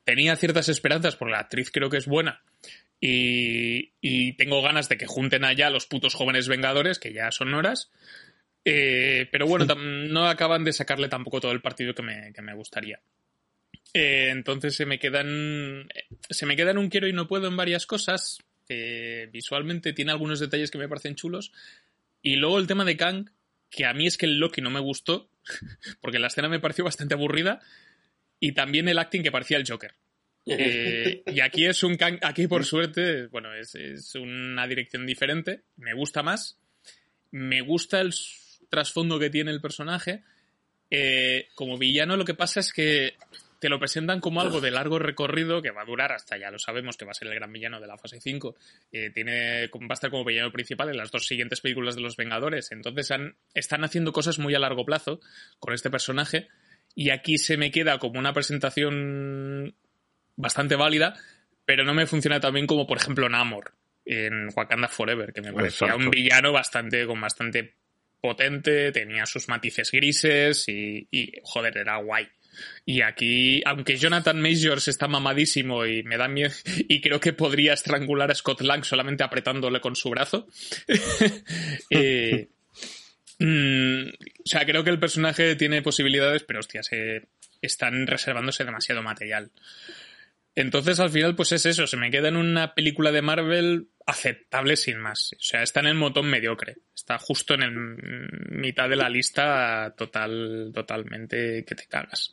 tenía ciertas esperanzas porque la actriz creo que es buena. Y, y tengo ganas de que junten allá los putos jóvenes vengadores, que ya son horas. Eh, pero bueno, no acaban de sacarle tampoco todo el partido que me, que me gustaría. Eh, entonces se me quedan. Se me quedan un quiero y no puedo en varias cosas. Eh, visualmente tiene algunos detalles que me parecen chulos. Y luego el tema de Kang, que a mí es que el Loki no me gustó, [LAUGHS] porque la escena me pareció bastante aburrida. Y también el acting que parecía el Joker. Eh, y aquí es un Kang, aquí por suerte, bueno, es, es una dirección diferente. Me gusta más. Me gusta el trasfondo que tiene el personaje. Eh, como villano, lo que pasa es que te lo presentan como algo de [LAUGHS] largo recorrido que va a durar hasta ya lo sabemos que va a ser el gran villano de la fase 5. Eh, tiene, va a estar como villano principal en las dos siguientes películas de los Vengadores. Entonces han- están haciendo cosas muy a largo plazo con este personaje. Y aquí se me queda como una presentación bastante válida, pero no me funciona tan bien como, por ejemplo, Namor en Wakanda Forever, que me parecía Exacto. un villano bastante, con bastante potente, tenía sus matices grises y, y, joder, era guay. Y aquí, aunque Jonathan Majors está mamadísimo y me da miedo, y creo que podría estrangular a Scott Lang solamente apretándole con su brazo, [LAUGHS] eh, mm, o sea, creo que el personaje tiene posibilidades, pero hostia, están reservándose demasiado material. Entonces, al final, pues es eso, se me queda en una película de Marvel aceptable sin más. O sea, está en el montón mediocre. Está justo en el mitad de la lista total, totalmente que te cagas.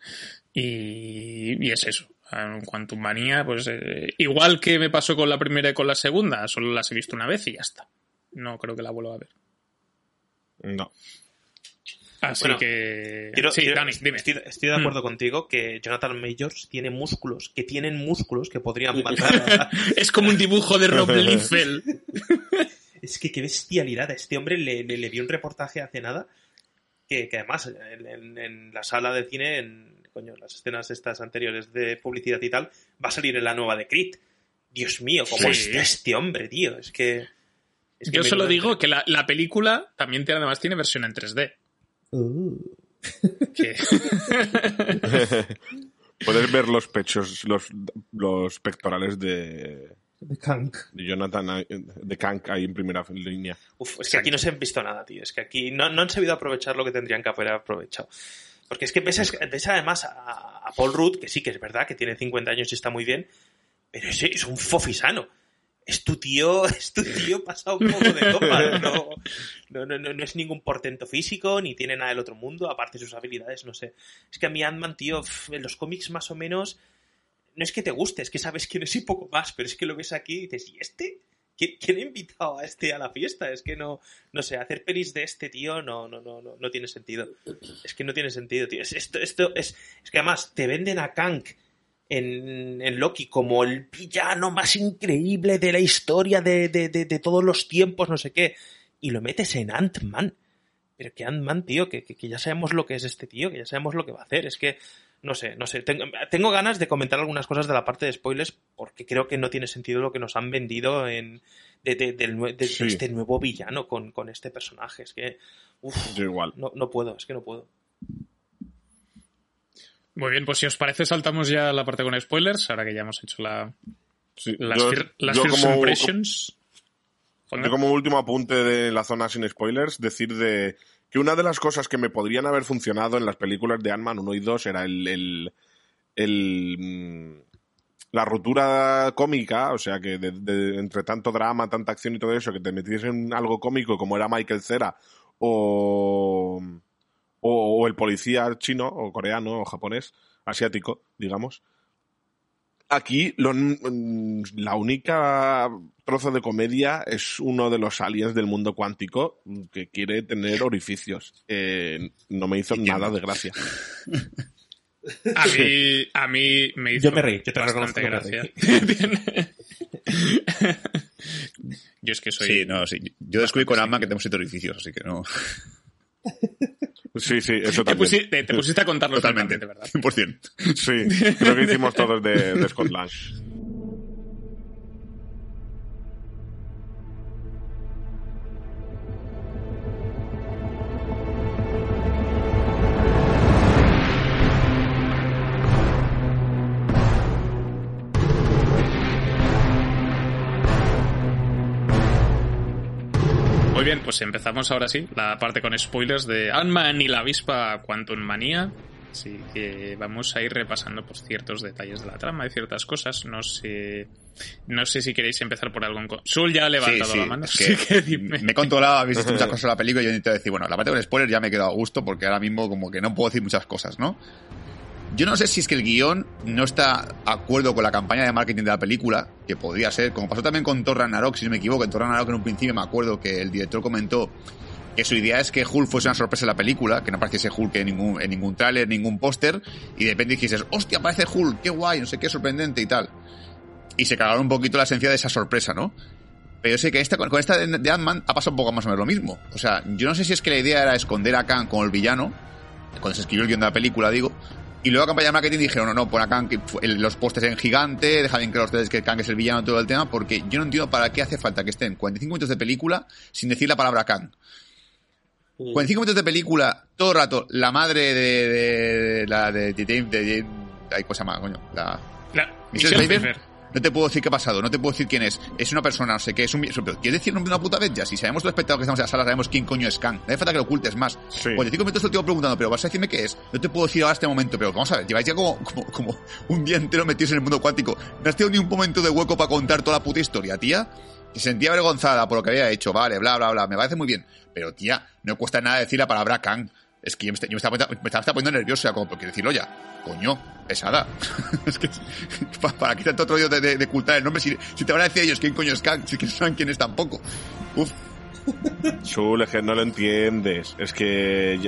Y, y es eso. En Quantum Manía, pues eh, igual que me pasó con la primera y con la segunda, solo las he visto una vez y ya está. No creo que la vuelva a ver. No. Así Bueno, que... Quiero- sí, quiero- Dani, dime. Estoy, estoy de acuerdo contigo que Jonathan Majors tiene músculos, que tienen músculos que podrían matar a- [LAUGHS] Es como un dibujo de Rob [LAUGHS] Liefeld. Es que qué bestialidad. A este hombre le, le, le vi un reportaje hace nada que, que además en, en- en la sala de cine, en coño, las escenas estas anteriores de publicidad y tal, va a salir en la nueva de Creed. Dios mío, cómo Sí. está este hombre, tío. Es que... es que Yo solo lo digo que la, la película también tiene, además tiene versión en 3D. Uh. Que- [LAUGHS] Puedes ver los pechos, los, los pectorales de, De Kank. de Jonathan, de Kank ahí en primera línea. Uf, es que aquí no se han visto nada, tío. Es que aquí no, no han sabido aprovechar lo que tendrían que haber aprovechado. Porque es que ves, ves además a, a Paul Rudd, que sí que es verdad, que tiene 50 años y está muy bien, pero es, es un fofisano. Es tu tío, [LAUGHS] es tu tío pasado un poco de copa. [LAUGHS] No, no, no, no, es ningún portento físico, ni tiene nada del otro mundo, aparte de sus habilidades, no sé. Es que a mí Ant-Man, tío, en los cómics más o menos, no es que te guste, es que sabes quién es y poco más, pero es que lo ves aquí y dices, ¿y este? ¿Quién, quién ha invitado a este a la fiesta? Es que no, no sé, hacer pelis de este tío no, no, no, no, no tiene sentido. Es que no tiene sentido, tío. Es, esto, esto es, es que además te venden a Kang en, en Loki como el villano más increíble de la historia de, de, de, de todos los tiempos, no sé qué, y lo metes en Ant-Man. pero que Ant-Man, tío, que, que, que ya sabemos lo que es este tío, que ya sabemos lo que va a hacer. Es que, no sé, no sé. Tengo, tengo ganas de comentar algunas cosas de la parte de spoilers porque creo que no tiene sentido lo que nos han vendido en, de, de- Sí. este nuevo villano con, con este personaje. Es que, uf, Yo igual. no, no puedo, es que no puedo. Muy bien, pues si os parece, saltamos ya a la parte con spoilers, ahora que ya hemos hecho la, Sí, las, yo- fir- las yo first como- impressions. Yo como último apunte de la zona sin spoilers, decir de que una de las cosas que me podrían haber funcionado en las películas de Ant-Man 1 y 2 era el, el, el, mm, la ruptura cómica, o sea que de- de- entre tanto drama, tanta acción y todo eso, que te metiesen en algo cómico como era Michael Cera o, o, o el policía chino o coreano o japonés, asiático, digamos. Aquí lo- la única trozo de comedia es uno de los aliens del mundo cuántico que quiere tener orificios. Eh, no me hizo nada de gracia. [LAUGHS] A mí, a mí me hizo Yo me reí, yo te bastante gracia. [LAUGHS] yo es que soy... Sí, no, sí. Yo descubrí con Ant-Man que tenemos siete orificios, así que no. [LAUGHS] Sí, sí, eso te, también. pusi- te- te pusiste a contarlo Totalmente. de verdad. [LAUGHS] 100%. Sí, creo que hicimos todos de, de Scott Lang. Muy bien, pues empezamos ahora sí, la parte con spoilers de Ant-Man y la avispa Quantum Manía. Así que vamos a ir repasando pues, ciertos detalles de la trama y ciertas cosas. No sé, no sé si queréis empezar por algo en... Sul ya ha levantado la mano, es así que que dime. me he controlado, habéis visto [LAUGHS] muchas cosas de la película y yo necesito decir, bueno, la parte con spoilers ya me he quedado a gusto porque ahora mismo como que no puedo decir muchas cosas, ¿no? Yo no sé si es que el guion no está de acuerdo con la campaña de marketing de la película, que podría ser, como pasó también con Thor Ragnarok, si no me equivoco, en Thor Ragnarok en un principio me acuerdo que el director comentó que su idea es que Hulk fuese una sorpresa en la película, que no apareciese Hulk en ningún, en ningún tráiler, ningún póster, y de repente dijeses, hostia, aparece Hulk, qué guay, no sé qué, sorprendente y tal. Y se cagaron un poquito la esencia de esa sorpresa, ¿no? Pero yo sé que esta, con esta de, Ant-Man ha pasado un poco más o menos lo mismo. O sea, yo no sé si es que la idea era esconder a Kang como el villano, cuando se escribió el guion de la película, digo, y luego a campaña de marketing dijeron, no, no, pon a Kang que los postes en gigante, deja bien claro ustedes que Kang es el villano todo el tema, porque yo no entiendo para qué hace falta que estén 45 minutos de película sin decir la palabra Kang. 45 minutos de película, todo el rato, la madre de, de, de la de, de, de, de- de- ay, ¿cómo se llama, coño? La, La- Michelle Michelle Pfeiffer. No te puedo decir qué ha pasado, no te puedo decir quién es. Es una persona, no sé qué, es un... ¿quieres decir de una puta vez ya? Si sabemos los espectadores que estamos en la sala, sabemos quién coño es Kang. No hace falta que lo ocultes más. Sí. 45 minutos te lo tengo preguntando, pero vas a decirme qué es. No te puedo decir ahora este momento, pero vamos a ver, lleváis ya como, como, como un día entero metidos en el mundo cuántico. No has tenido ni un momento de hueco para contar toda la puta historia, tía. Se sentía avergonzada por lo que había hecho, vale, bla, bla, bla, me parece muy bien. Pero, tía, no cuesta nada decir la palabra Kang. Es que yo me, yo me estaba, me estaba, estaba poniendo nervioso, como, quiero decirlo ya. Coño, pesada. [LAUGHS] es que, [LAUGHS] pa- ¿para qué tanto rollo de, de, ocultar el nombre? Si, si te van a decir ellos quién coño es Kang, si que no saben quién es tampoco. Uf, Sul, es que no lo entiendes. Es que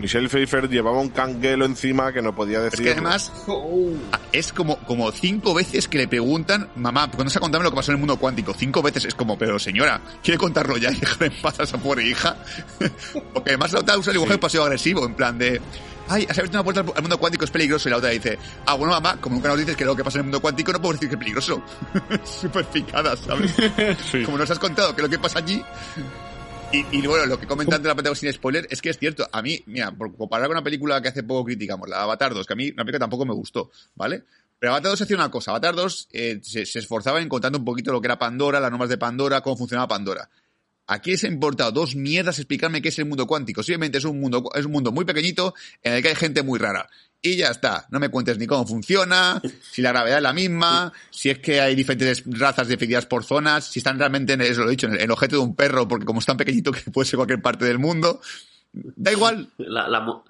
Michelle Pfeiffer llevaba un canguelo encima que no podía es decir. que además es como, como cinco veces que le preguntan, mamá, ¿cuándo se contame lo que pasó en el mundo cuántico? Cinco veces es como, pero señora, ¿quiere contarlo ya y dejar en paz a esa pobre hija? [LAUGHS] Porque además la otra usa el lenguaje pasivo agresivo, en plan de, ay, has abierto una puerta al- al mundo cuántico, es peligroso. Y la otra dice, ah, bueno, mamá, como nunca nos dices que lo que pasa en el mundo cuántico, no puedo decir que es peligroso. [LAUGHS] Súper picada, ¿sabes? [LAUGHS] Sí. Como nos has contado que lo que pasa allí. Y, y bueno, lo que comentan de la película sin spoiler es que es cierto. A mí, mira, por comparar con una película que hace poco criticamos, la Avatar 2, que a mí una película tampoco me gustó, ¿vale? Pero Avatar 2 hacía una cosa. Avatar 2 eh, se, se esforzaba en contando un poquito lo que era Pandora, las normas de Pandora, cómo funcionaba Pandora. Aquí les ha importado dos mierdas explicarme qué es el mundo cuántico. Simplemente es un mundo, es un mundo muy pequeñito en el que hay gente muy rara. Y ya está. No me cuentes ni cómo funciona, [LAUGHS] si la gravedad es la misma, si es que hay diferentes razas definidas por zonas, si están realmente, en, eso lo he dicho, en el, objeto de un perro, porque como es tan pequeñito que puede ser cualquier parte del mundo. Da igual. La,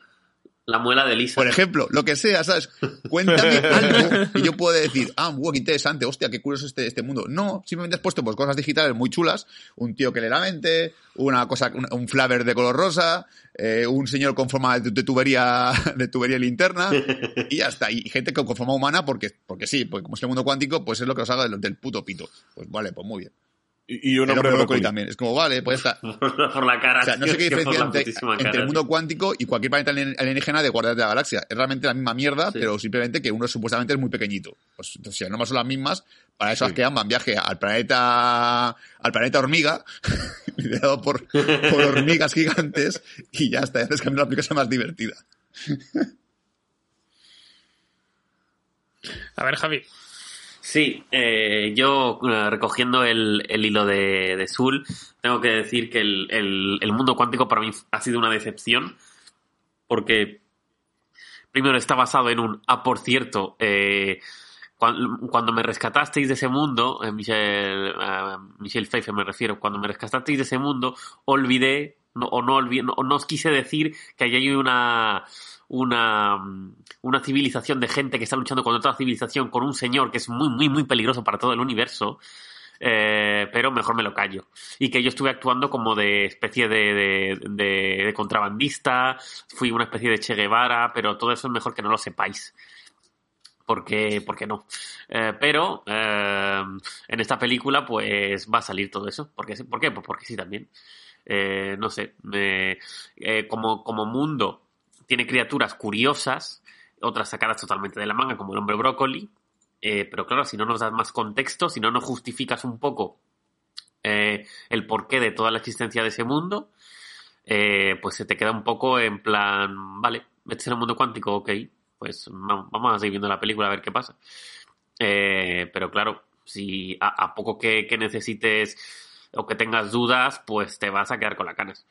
la muela de Lisa. Por ejemplo, lo que sea, ¿sabes? Cuéntame [LAUGHS] algo y yo puedo decir, ah, wow, qué interesante, hostia, qué curioso este, este mundo. No, simplemente has puesto pues cosas digitales muy chulas, un tío que lee la mente, una cosa, un, un flaver de color rosa, eh, un señor con forma de, de tubería, [LAUGHS] de tubería linterna, y ya está. Y gente con, con forma humana porque, porque sí, porque como es el mundo cuántico, pues es lo que os haga del, del puto pito. Pues vale, pues muy bien. Y, y un hombre hombre brócoli brócoli. también. Es como, vale, pues está. [LAUGHS] por la cara. O sea, no sé qué es que diferencia entre, entre cara, el mundo cuántico y cualquier planeta alien- alienígena de Guardianes de la Galaxia. Es realmente la misma mierda, Sí. pero simplemente que uno supuestamente es muy pequeñito. Pues entonces, si las normas son las mismas, para eso Sí. es que van viaje al planeta al planeta hormiga, [LAUGHS] liderado por, por hormigas gigantes, y ya está, haces cambiar la aplicación más divertida. A ver, Javi. Sí, eh, yo eh, recogiendo el, el hilo de, de Sul, tengo que decir que el, el- mundo cuántico para mí ha sido una decepción, porque primero está basado en un, ah, por cierto, eh, cuan- cuando, me rescatasteis de ese mundo, eh, Michelle, eh, Michelle Pfeiffer me refiero, cuando me rescatasteis de ese mundo, olvidé, no, o no olvidé, no, no os quise decir que allí hay una, una, mm, una civilización de gente que está luchando contra otra civilización con un señor que es muy, muy, muy peligroso para todo el universo. eh, pero mejor me lo callo. Y que yo estuve actuando como de especie de, de, de- contrabandista, fui una especie de Che Guevara, pero todo eso es mejor que no lo sepáis. Porque, porque no. Eh, pero eh, en esta película, pues va a salir todo eso. ¿Por qué? ¿Por qué? Pues porque sí también. No sé. como, como mundo tiene criaturas curiosas, otras sacadas totalmente de la manga, como el hombre brócoli. Eh, pero claro, si no nos das más contexto, si no nos justificas un poco eh, el porqué de toda la existencia de ese mundo, eh, pues se te queda un poco en plan, vale, este es el mundo cuántico, ok, pues va- vamos a seguir viendo la película a ver qué pasa. Pero claro, si a, a poco que, que necesites o que tengas dudas, pues te vas a quedar con la canas.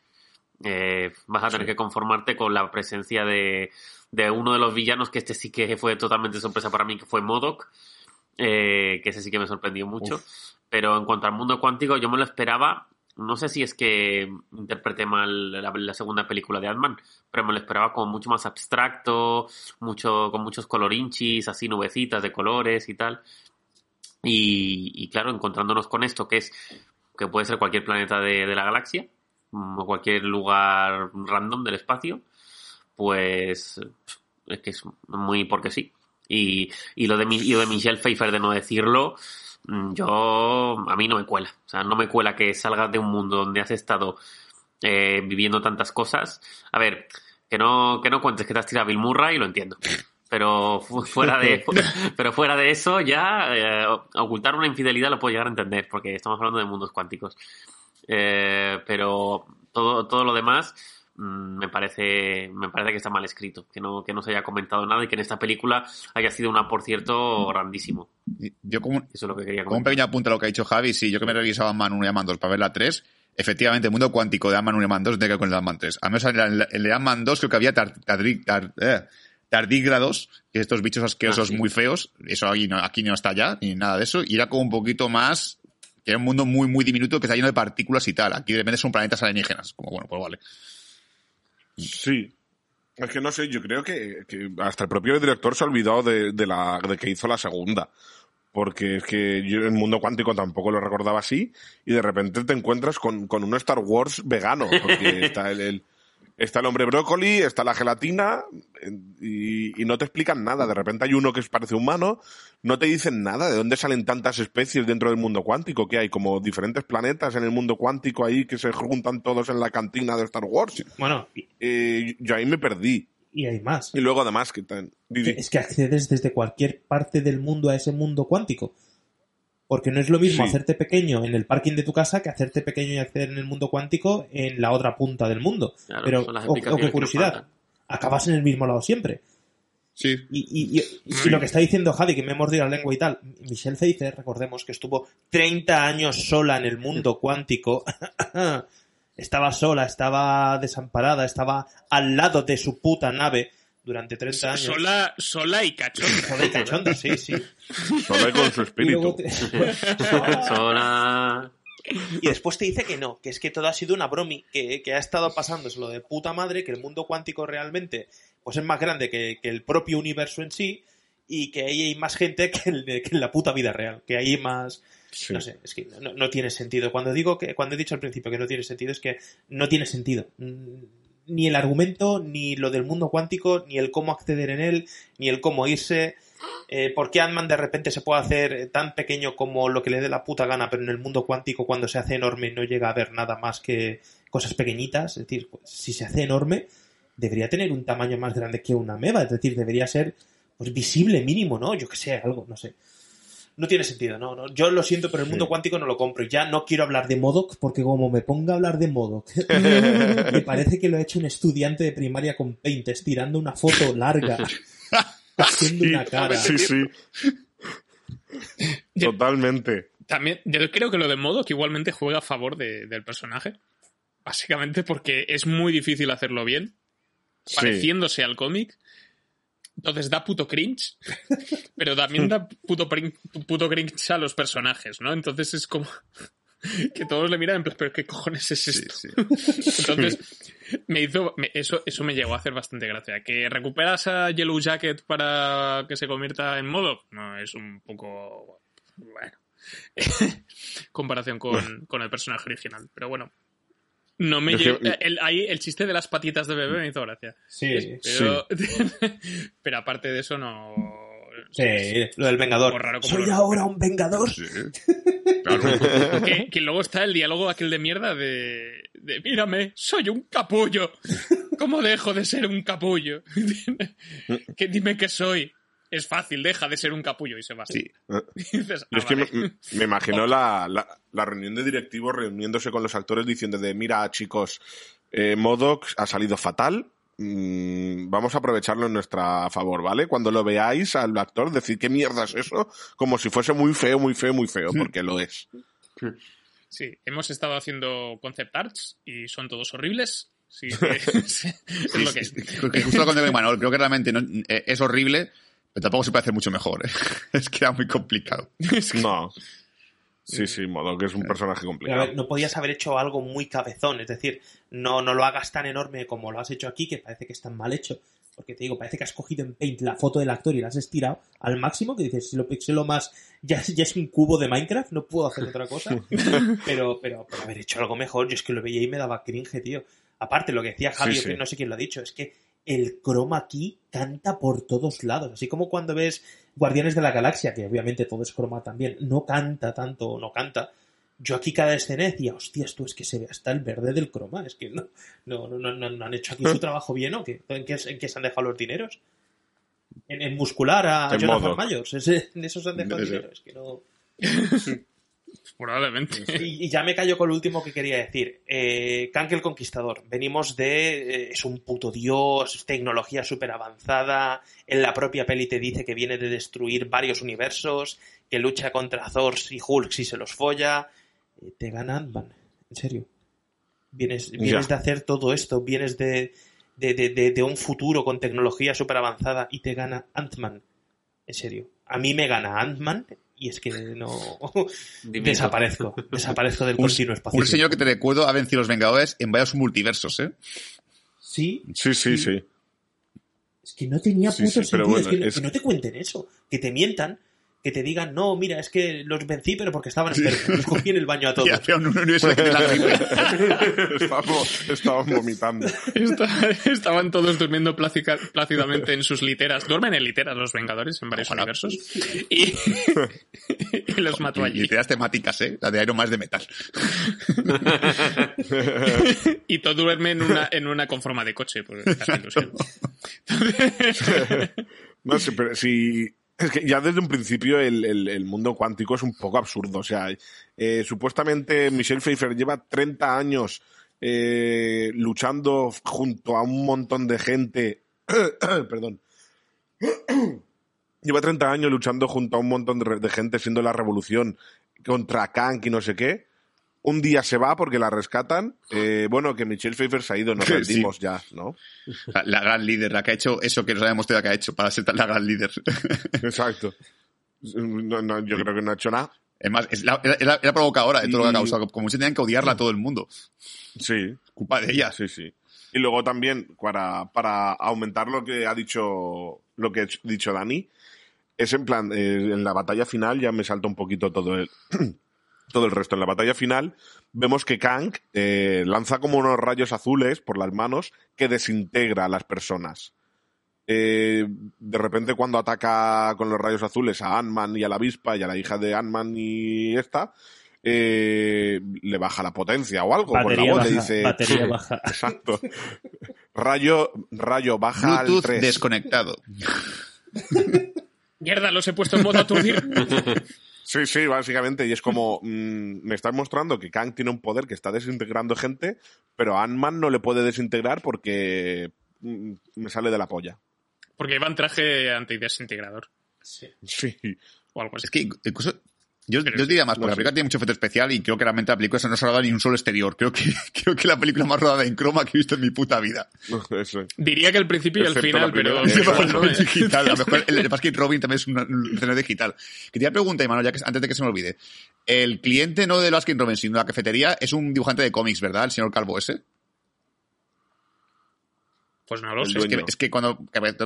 Eh, vas a tener que conformarte con la presencia de, de uno de los villanos, que este sí que fue totalmente sorpresa para mí, que fue Modoc, eh, que ese sí que me sorprendió mucho. Pero en cuanto al mundo cuántico, yo me lo esperaba. No sé si es que interpreté mal la, la segunda película de Ant-Man, pero me lo esperaba como mucho más abstracto, mucho, con muchos colorinchis, así nubecitas de colores y tal. Y, y claro, encontrándonos con esto, que es que puede ser cualquier planeta de, de la galaxia, o cualquier lugar random del espacio, pues es que es muy porque sí. Y, y lo de mi- y lo de Michelle Pfeiffer de no decirlo, mm, yo a mí no me cuela. O sea, no me cuela que salgas de un mundo donde has estado eh, viviendo tantas cosas. A ver, que no, que no cuentes que te has tirado a Bill Murray, lo entiendo. Pero fu- fuera de, [LAUGHS] pero fuera de eso, ya eh, ocultar una infidelidad lo puedo llegar a entender, porque estamos hablando de mundos cuánticos. Eh, pero todo, todo lo demás mm, me parece, me parece que está mal escrito, que no, que no se haya comentado nada y que en esta película haya sido una, por cierto, grandísimo. Yo como, Eso es lo que quería como un pequeño apunte a lo que ha dicho Javi, sí, yo que me he revisado Man 1 y Man 2 para ver la 3, efectivamente, el mundo cuántico de Ant-Man 1 y Man 2 tiene que ver con el Ant-Man 3. A menos en el, de Ant-Man 2 creo que había tar- tardí- tar- eh, tardígrados, que estos bichos asquerosos Ah, sí. muy feos, eso aquí no, aquí no está ya, ni nada de eso, y era como un poquito más, que era un mundo muy, muy diminuto que está lleno de partículas y tal. Aquí de repente son planetas alienígenas, como bueno, pues vale. Sí. Es que no sé, yo creo que, que hasta el propio director se ha olvidado de, de la, de que hizo la segunda. Porque es que yo el mundo cuántico tampoco lo recordaba así. Y de repente te encuentras con, con un Star Wars vegano. Porque [LAUGHS] está el, el- está el hombre brócoli, está la gelatina. Y, y no te explican nada. De repente hay uno que parece humano. No te dicen nada de dónde salen tantas especies dentro del mundo cuántico. Que hay como diferentes planetas en el mundo cuántico ahí que se juntan todos en la cantina de Star Wars. Bueno, Eh, yo ahí me perdí. y hay más. Y luego además que tan... Es que accedes desde cualquier parte del mundo a ese mundo cuántico. Porque no es lo mismo Sí. hacerte pequeño en el parking de tu casa que hacerte pequeño y acceder en el mundo cuántico en la otra punta del mundo. Claro, Pero, o, qué curiosidad, acabas en el mismo lado siempre. Sí. Y, y- y- y lo que está diciendo Javi, que me he mordido la lengua y tal, Michelle Pfeiffer, recordemos que estuvo 30 años sola en el mundo cuántico. [LAUGHS] estaba sola, estaba desamparada, estaba al lado de su puta nave durante 30 años. Sola, sola y cachonda. Sola y cachonda, sí, sí. Solo hay con su espíritu. te- [LAUGHS] Sola- y después te dice que no, que es que todo ha sido una bromi, que, que ha estado pasándoselo de puta madre, que el mundo cuántico realmente pues es más grande que, que el propio universo en sí y que ahí hay más gente que, el de- que en la puta vida real, que hay más... Sí. No sé, es que no, no tiene sentido. Cuando digo que, cuando he dicho al principio que no tiene sentido, es que no tiene sentido. Ni el argumento, ni lo del mundo cuántico, ni el cómo acceder en él, ni el cómo irse. Eh, ¿Por qué Ant-Man de repente se puede hacer tan pequeño como lo que le dé la puta gana, pero en el mundo cuántico cuando se hace enorme no llega a ver nada más que cosas pequeñitas? Es decir, pues, si se hace enorme, debería tener un tamaño más grande que una meba, es decir, debería ser pues visible mínimo, ¿no? Yo que sé, algo, no sé. No tiene sentido, no, no. Yo lo siento, pero el mundo cuántico no lo compro. Ya no quiero hablar de Modoc, porque como me ponga a hablar de Modoc, [LAUGHS] me parece que lo ha hecho un estudiante de primaria con Paint, estirando una foto larga, [LAUGHS] haciendo una cara. Sí, sí. Totalmente. También, yo creo que lo de modo que igualmente juega a favor de- del personaje. Básicamente porque es muy difícil hacerlo bien, Sí. pareciéndose al cómic. Entonces da puto cringe, [LAUGHS] pero también da puto, puto cringe a los personajes, ¿no? Entonces es como [LAUGHS] que todos le miran en plan, pero ¿qué cojones es Sí, esto? sí. [LAUGHS] Entonces, me hizo, me- eso, eso me llegó a hacer bastante gracia. ¿Que recuperas a Yellow Jacket para que se convierta en modo? No, es un poco, bueno, comparación con, con el personaje original. Pero bueno, no me que- llegó- el, ahí el chiste de las patitas de bebé me hizo gracia. Sí, Pero, [LAUGHS] pero aparte de eso, no... sí, lo del Vengador. Como raro como ¿Soy lo ahora un Vengador? Sí. [LAUGHS] Claro. que, que luego está el diálogo aquel de mierda de, de mírame, soy un capullo. ¿Cómo dejo de ser un capullo? [LAUGHS] que dime que soy. Es fácil, deja de ser un capullo y se va. Sí. Y [LAUGHS] dices, "Ah, es que vale". me, [LAUGHS] me imagino la, la, la reunión de directivos reuniéndose con los actores diciendo de mira chicos, eh, Modoc ha salido fatal, mm, vamos a aprovecharlo en nuestra favor, ¿vale? Cuando lo veáis al actor, decir qué mierda es eso, como si fuese muy feo, muy feo, muy feo, porque lo es. Sí, hemos estado haciendo concept arts y son todos horribles. [LAUGHS] Sí, es lo que es. Creo que justo lo que Manuel, creo que realmente no- eh, es horrible, pero tampoco se puede hacer mucho mejor. ¿eh? [LAUGHS] Es que era muy complicado. [LAUGHS] No. Sí, sí, Modoc es un personaje Pero, a complicado. ver, no podías haber hecho algo muy cabezón, es decir, no, no lo hagas tan enorme como lo has hecho aquí, que parece que es tan mal hecho. Porque te digo, parece que has cogido en Paint la foto del actor y la has estirado al máximo, que dices, si lo pixelo más, ya, ya es un cubo de Minecraft, no puedo hacer otra cosa. [LAUGHS] pero, pero, pero haber hecho algo mejor, yo es que lo veía y me daba cringe, tío. Aparte, lo que decía Javi, Sí, sí. no sé quién lo ha dicho, es que el croma aquí canta por todos lados. Así como cuando ves Guardianes de la Galaxia, que obviamente todo es croma también, no canta tanto, no canta. Yo aquí cada escena decía, hostias, tú es que se ve hasta el verde del croma. Es que no, no, no, no, han hecho aquí su [LAUGHS] trabajo bien o qué? ¿En qué, en qué se han dejado los dineros? En, en muscular a En Jonathan. Mayors. [LAUGHS] En eso se han dejado dinero. Es que no. [LAUGHS] Probablemente. Y, y ya me callo con lo último que quería decir. Eh, Kank el Conquistador. Venimos de. eh, es un puto dios, tecnología súper avanzada. En la propia peli te dice que viene de destruir varios universos, que lucha contra Thor y Hulk si se los folla. Eh, te gana Ant-Man. En serio. Vienes, vienes Ya. de hacer todo esto, vienes de, de, de, de- de un futuro con tecnología súper avanzada y te gana Ant-Man. En serio. A mí me gana Ant-Man y es que no. [LAUGHS] Desaparezco. Desaparezco del continuo espacio. un señor que te recuerdo ha vencido a los Vengadores en varios multiversos, ¿eh? Sí, Sí, sí, sí. es que no tenía Sí, puto sí, pero sentido. es, bueno, que, no- es- que no te cuenten eso. Que te mientan. Que te digan, no, mira, es que los vencí, pero porque estaban enfermos. Los cogí en el baño a [LAUGHS] Y todos. hacía un universo de la [LAUGHS] estábamos vomitando. Está- estaban todos durmiendo plácica- plácidamente en sus literas. Duermen en literas los Vengadores en varios Ojalá. universos. [LAUGHS] Y, y los mató allí. Literas temáticas, ¿eh? La de Iron Man es de metal. Y todo duerme en una, en una con forma de coche. Pues. Entonces, No sé, pero si. Es que ya desde un principio el, el- mundo cuántico es un poco absurdo. O sea, eh, supuestamente Michelle Pfeiffer lleva 30 años eh, luchando junto a un montón de gente. [CLEARS THROAT] Perdón. [CLEARS THROAT] lleva 30 años luchando junto a un montón de, de gente siendo la revolución contra Kang y no sé qué. Un día se va porque la rescatan. Eh, bueno, que Michelle Pfeiffer se ha ido, nos [LAUGHS] Sí. rendimos ya, ¿no? La, la gran líder, la que ha hecho eso que nos habíamos demostrado que ha hecho para ser la gran líder. [LAUGHS] Exacto. No, no, yo creo que no ha hecho nada. Es más, es la, era, provocadora de todo lo que ha causado. Como si tenían que odiarla a todo el mundo. Sí, Culpa de ella. sí, sí. Y luego también, para, para aumentar lo que ha dicho, lo que ha dicho Dani, es en plan, eh, en la batalla final, ya me salta un poquito todo el, [CLEARS THROAT] todo el resto. En la batalla final, vemos que Kang eh, lanza como unos rayos azules por las manos que desintegra a las personas. eh, de repente cuando ataca con los rayos azules a Ant-Man y a la avispa y a la hija de Ant-Man y esta, eh, le baja la potencia o algo. la Batería voz le baja, dice. batería baja. Exacto. [LAUGHS] Rayo, rayo baja al Bluetooth 3. desconectado. Mierda, los he puesto en modo aturdir. [LAUGHS] Sí, sí, básicamente. Y es como, [LAUGHS] mm, me están mostrando que Kang tiene un poder que está desintegrando gente, pero a Ant-Man no le puede desintegrar porque mm, me sale de la polla. Porque iba en traje antidesintegrador. Sí. O algo así. Es que incluso. Yo, yo os diría más, no porque la película tiene mucho efecto especial y creo que realmente la película no se ha rodado ni un solo exterior. Creo que, [LAUGHS] creo que la película más rodada en croma que he visto en mi puta vida. [LAUGHS] Eso. Diría que el principio y el Excepto final, pero... [LAUGHS] digital. A lo mejor el, el Basket Robin también es un, escenario digital. Quería preguntar, Imanol, ya que antes de que se me olvide. El cliente no del Baskin Robin, sino de la cafetería, es un dibujante de cómics, ¿verdad? El señor Calvo ese. Pues no lo sé. Es que, es cuando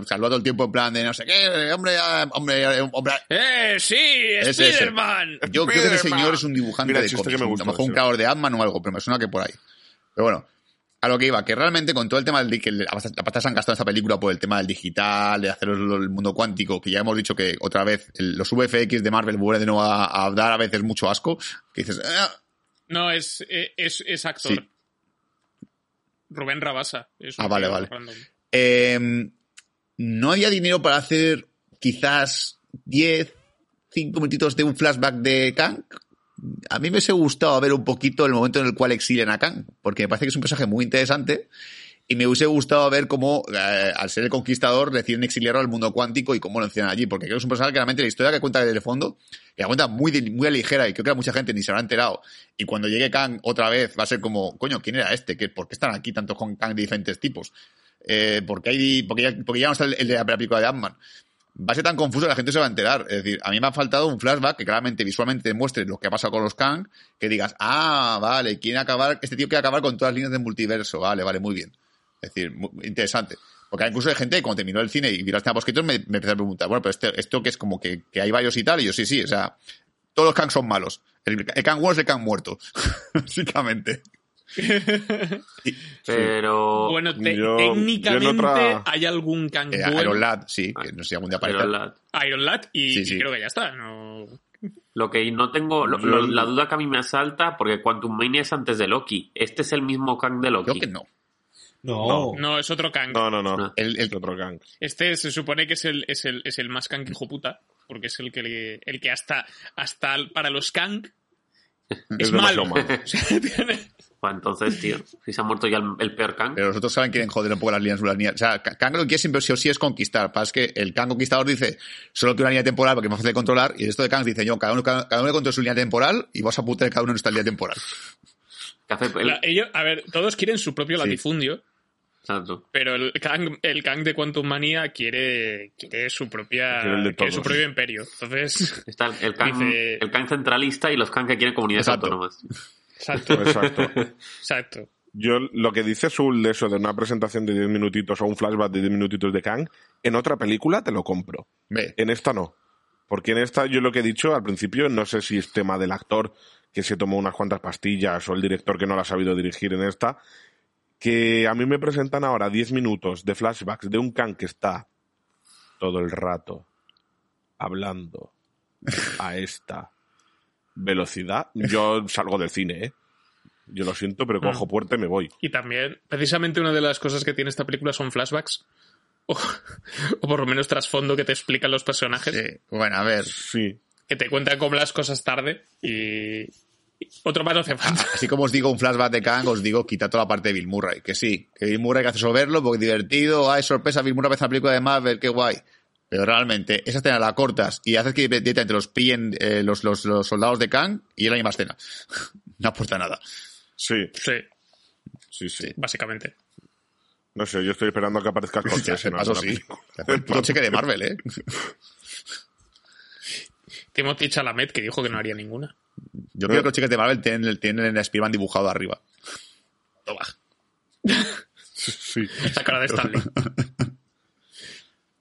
saluda todo el tiempo en plan de no sé qué, hombre, hombre, hombre. ¡Eh, sí! ese. ¡Spiderman! Yo creo que ese señor es un dibujante Mira, de cómics. a lo mejor un creador de Ant-Man o algo, pero me suena que por ahí. Pero bueno, a lo que iba, que realmente con todo el tema del que la pasta se han gastado en esta película por el tema del digital, de hacer el, mundo cuántico, que ya hemos dicho que otra vez el- los VFX de Marvel vuelven de nuevo a, a dar a veces mucho asco, que dices, "Ah". No, es, eh, es, es actor. Sí. Rubén Rabasa. Es Ah, vale, vale. Eh, no había dinero para hacer quizás 10, 5 minutitos de un flashback de Kang. A mí me hubiese gustado ver un poquito el momento en el cual exilian a Kang, porque me parece que es un personaje muy interesante y me hubiese gustado ver cómo, eh, al ser el conquistador, deciden exiliarlo al mundo cuántico y cómo lo encierran allí, porque creo que es un personaje que realmente la historia que cuenta desde el fondo, que la cuenta muy, muy ligera y creo que a mucha gente ni se habrá enterado. Y cuando llegue Kang otra vez va a ser como, coño, ¿quién era este? ¿Qué, ¿Por qué están aquí tantos con Kang de diferentes tipos? Eh, porque, hay, porque, ya, porque ya no está el, de la película de Ant-Man. Va a ser tan confuso que la gente se va a enterar. Es decir, a mí me ha faltado un flashback que claramente visualmente demuestre lo que ha pasado con los Kang, que digas, ah, vale, quiere acabar, este tío quiere acabar con todas las líneas del multiverso. Vale, vale, muy bien. Es decir, mu- interesante. Porque incluso hay gente que cuando terminó el cine y vio las escena poscritos me, me empezó a preguntar, bueno, pero este- esto que es como que, que hay varios y tal, y yo sí, sí, o sea, todos los Kang son malos. El, el Kang bueno es el Kang muerto, [LAUGHS] básicamente. [LAUGHS] Pero. Bueno, te- Yo- yo en técnicamente otra- hay algún Kang eh, bueno. Iron Lad, sí, que no sé si algún día aparece. Iron Lad y, Sí, y sí. creo que ya está. No... lo que no tengo. lo- la duda que a mí me asalta, porque Quantum Mania es antes de Loki. Este es el mismo Kang de Loki. Creo que no. No. no, es otro Kang. No, no, no. El, el- Es otro Kang. Este se supone que es el, es el, es el más Kang hijo puta, porque es el que, le- el que hasta, hasta el- para los Kang [LAUGHS] es, malo. demasiado [LAUGHS] malo. O sea, tiene- Pues entonces, tío, si se ha muerto ya el, el peor Kang. pero los otros saben quieren joder un poco las líneas las líneas. O sea, Kang lo que quiere siempre sí o sí es conquistar. Pasa es que el Kang conquistador dice, solo quiero una línea temporal porque es más fácil de controlar. Y esto de Kang dice, yo, cada uno, cada, cada uno controla su línea temporal y vas a putear cada uno en nuestra línea temporal. Que hace el- la- ellos, a ver, todos quieren su propio Sí. Exacto. pero el Kang, el Kang de Quantum Manía quiere, quiere su propia Quiere su propio imperio. Entonces, [LAUGHS] Está el, el Kang, Dice- el Kang centralista y los Kang que quieren comunidades Exacto. autónomas. exacto, Exacto. [LAUGHS] exacto. Yo, lo que dice Sul de eso, de una presentación de 10 minutitos o un flashback de 10 minutitos de Kang, en otra película te lo compro. Ve, En esta no. Porque en esta, yo lo que he dicho al principio, no sé si es tema del actor que se tomó unas cuantas pastillas o el director que no la ha sabido dirigir en esta, que a mí me presentan ahora 10 minutos de flashbacks de un Kang que está todo el rato hablando a esta velocidad. Yo salgo del cine, ¿eh? Yo lo siento, pero cojo puerta y me voy. Y también, precisamente una de las cosas que tiene esta película son flashbacks. O, [LAUGHS] o por lo menos trasfondo que te explican los personajes. sí. Bueno, a ver. Sí. que te cuentan cómo las cosas tarde y otro más no hace falta. [LAUGHS] Así como os digo un flashback de Kang, os digo quita toda la parte de Bill Murray. Que sí, que Bill Murray que hace verlo porque es divertido. Ay, sorpresa, Bill Murray hace la película de Marvel, qué guay. Pero realmente, esa escena la cortas y haces que directamente los pillen eh, los, los, los soldados de Kang y es la misma escena. [LAUGHS] no aporta nada. Sí, Sí, sí, sí. básicamente. No sé, yo estoy esperando a que aparezca [LAUGHS] en sí. El puto cheque de Marvel, ¿eh? Timothy Chalamet que dijo que no haría ninguna. Yo creo que los cheques de Marvel tienen, tienen el Spiderman dibujado arriba. Toma. Sí. La cara de Stanley.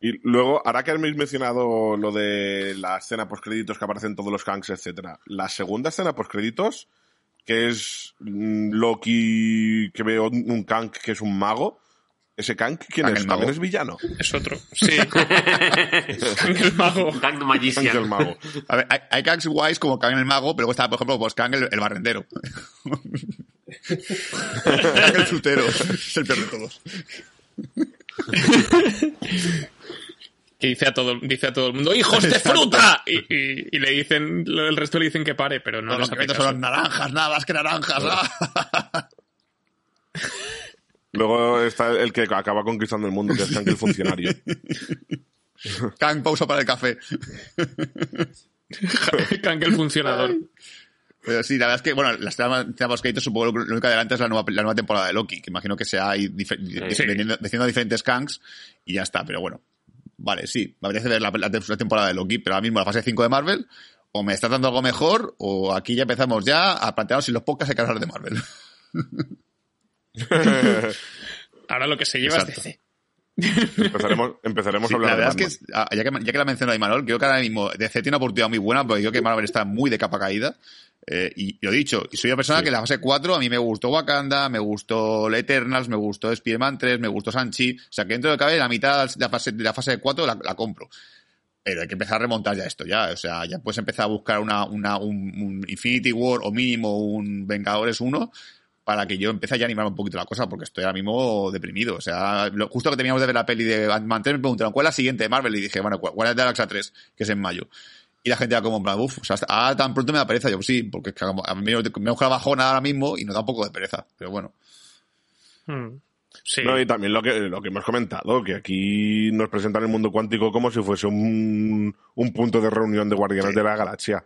Y luego, ahora que habéis mencionado lo de la escena postcréditos que aparecen todos los Kangs, etcétera, la segunda escena postcréditos, que es mm, Loki que veo un Kang que es un mago, ¿Ese Kang quién Kang es? el mago. ¿También es villano? Es otro. Sí. [LAUGHS] Kang el mago. Kang Kang Magician. el mago. A ver, hay, hay Kangs guays como Kang el mago, pero luego está, por ejemplo, pues Kang el, el barrendero. [LAUGHS] Kang el frutero. Es el peor de todos. Que dice a todo, dice a todo el mundo, ¡hijos de fruta! Y, y- y le dicen, el resto le dicen que pare, pero no les los que son naranjas, nada más que naranjas. ah. [LAUGHS] Luego está el que acaba conquistando el mundo, que es Kang el funcionario. [LAUGHS] Kang, pausa para el café. [LAUGHS] Kang el funcionador. Pero sí, la verdad es que, bueno, las tramas que supongo que lo único que adelanta es la nueva, la nueva temporada de Loki, que imagino que sea ahí dife- Sí. vendiendo diferentes Kangs y ya está, pero bueno. Vale, sí, me apetece ver la, la- la temporada de Loki, pero ahora mismo la fase 5 de Marvel, o me está dando algo mejor, o aquí ya empezamos ya a plantearnos si los podcasts hay que hablar de Marvel. [LAUGHS] [LAUGHS] Ahora lo que se lleva Exacto. es DC. empezaremos empezaremos Sí, a hablar la de verdad es que, ya que, ya que la mencionó Imanol, creo que ahora mismo DC tiene una oportunidad muy buena, porque creo que Marvel está muy de capa caída. Eh, y lo he dicho, y soy una persona Sí. que en la fase 4 a mí me gustó Wakanda, me gustó Eternals, me gustó Spider-Man 3, me gustó Sanchi. O sea que dentro de cabe, la mitad de la fase, de la fase 4 la, la compro. Pero hay que empezar a remontar ya esto, ya. O sea, ya puedes empezar a buscar una, una, un, un Infinity War o mínimo un Vengadores 1 para que yo empiece ya a animar un poquito la cosa, porque estoy ahora mismo deprimido. O sea, lo- justo que teníamos de ver la peli de Ant-Man 3, me preguntaron, ¿cuál es la siguiente de Marvel? Y dije, bueno, ¿cuál cuál es de Galaxia 3? Que es en mayo. Y la gente ya como en plan, uff, o sea, hasta- ah, tan pronto me da pereza. Yo, pues sí, porque es que a mí me la bajona ahora mismo y nos da un poco de pereza. Pero bueno. Hmm. Sí. No, y también lo que, lo que hemos comentado, que aquí nos presentan el mundo cuántico como si fuese un, un punto de reunión de Guardianes Sí. de la Galaxia.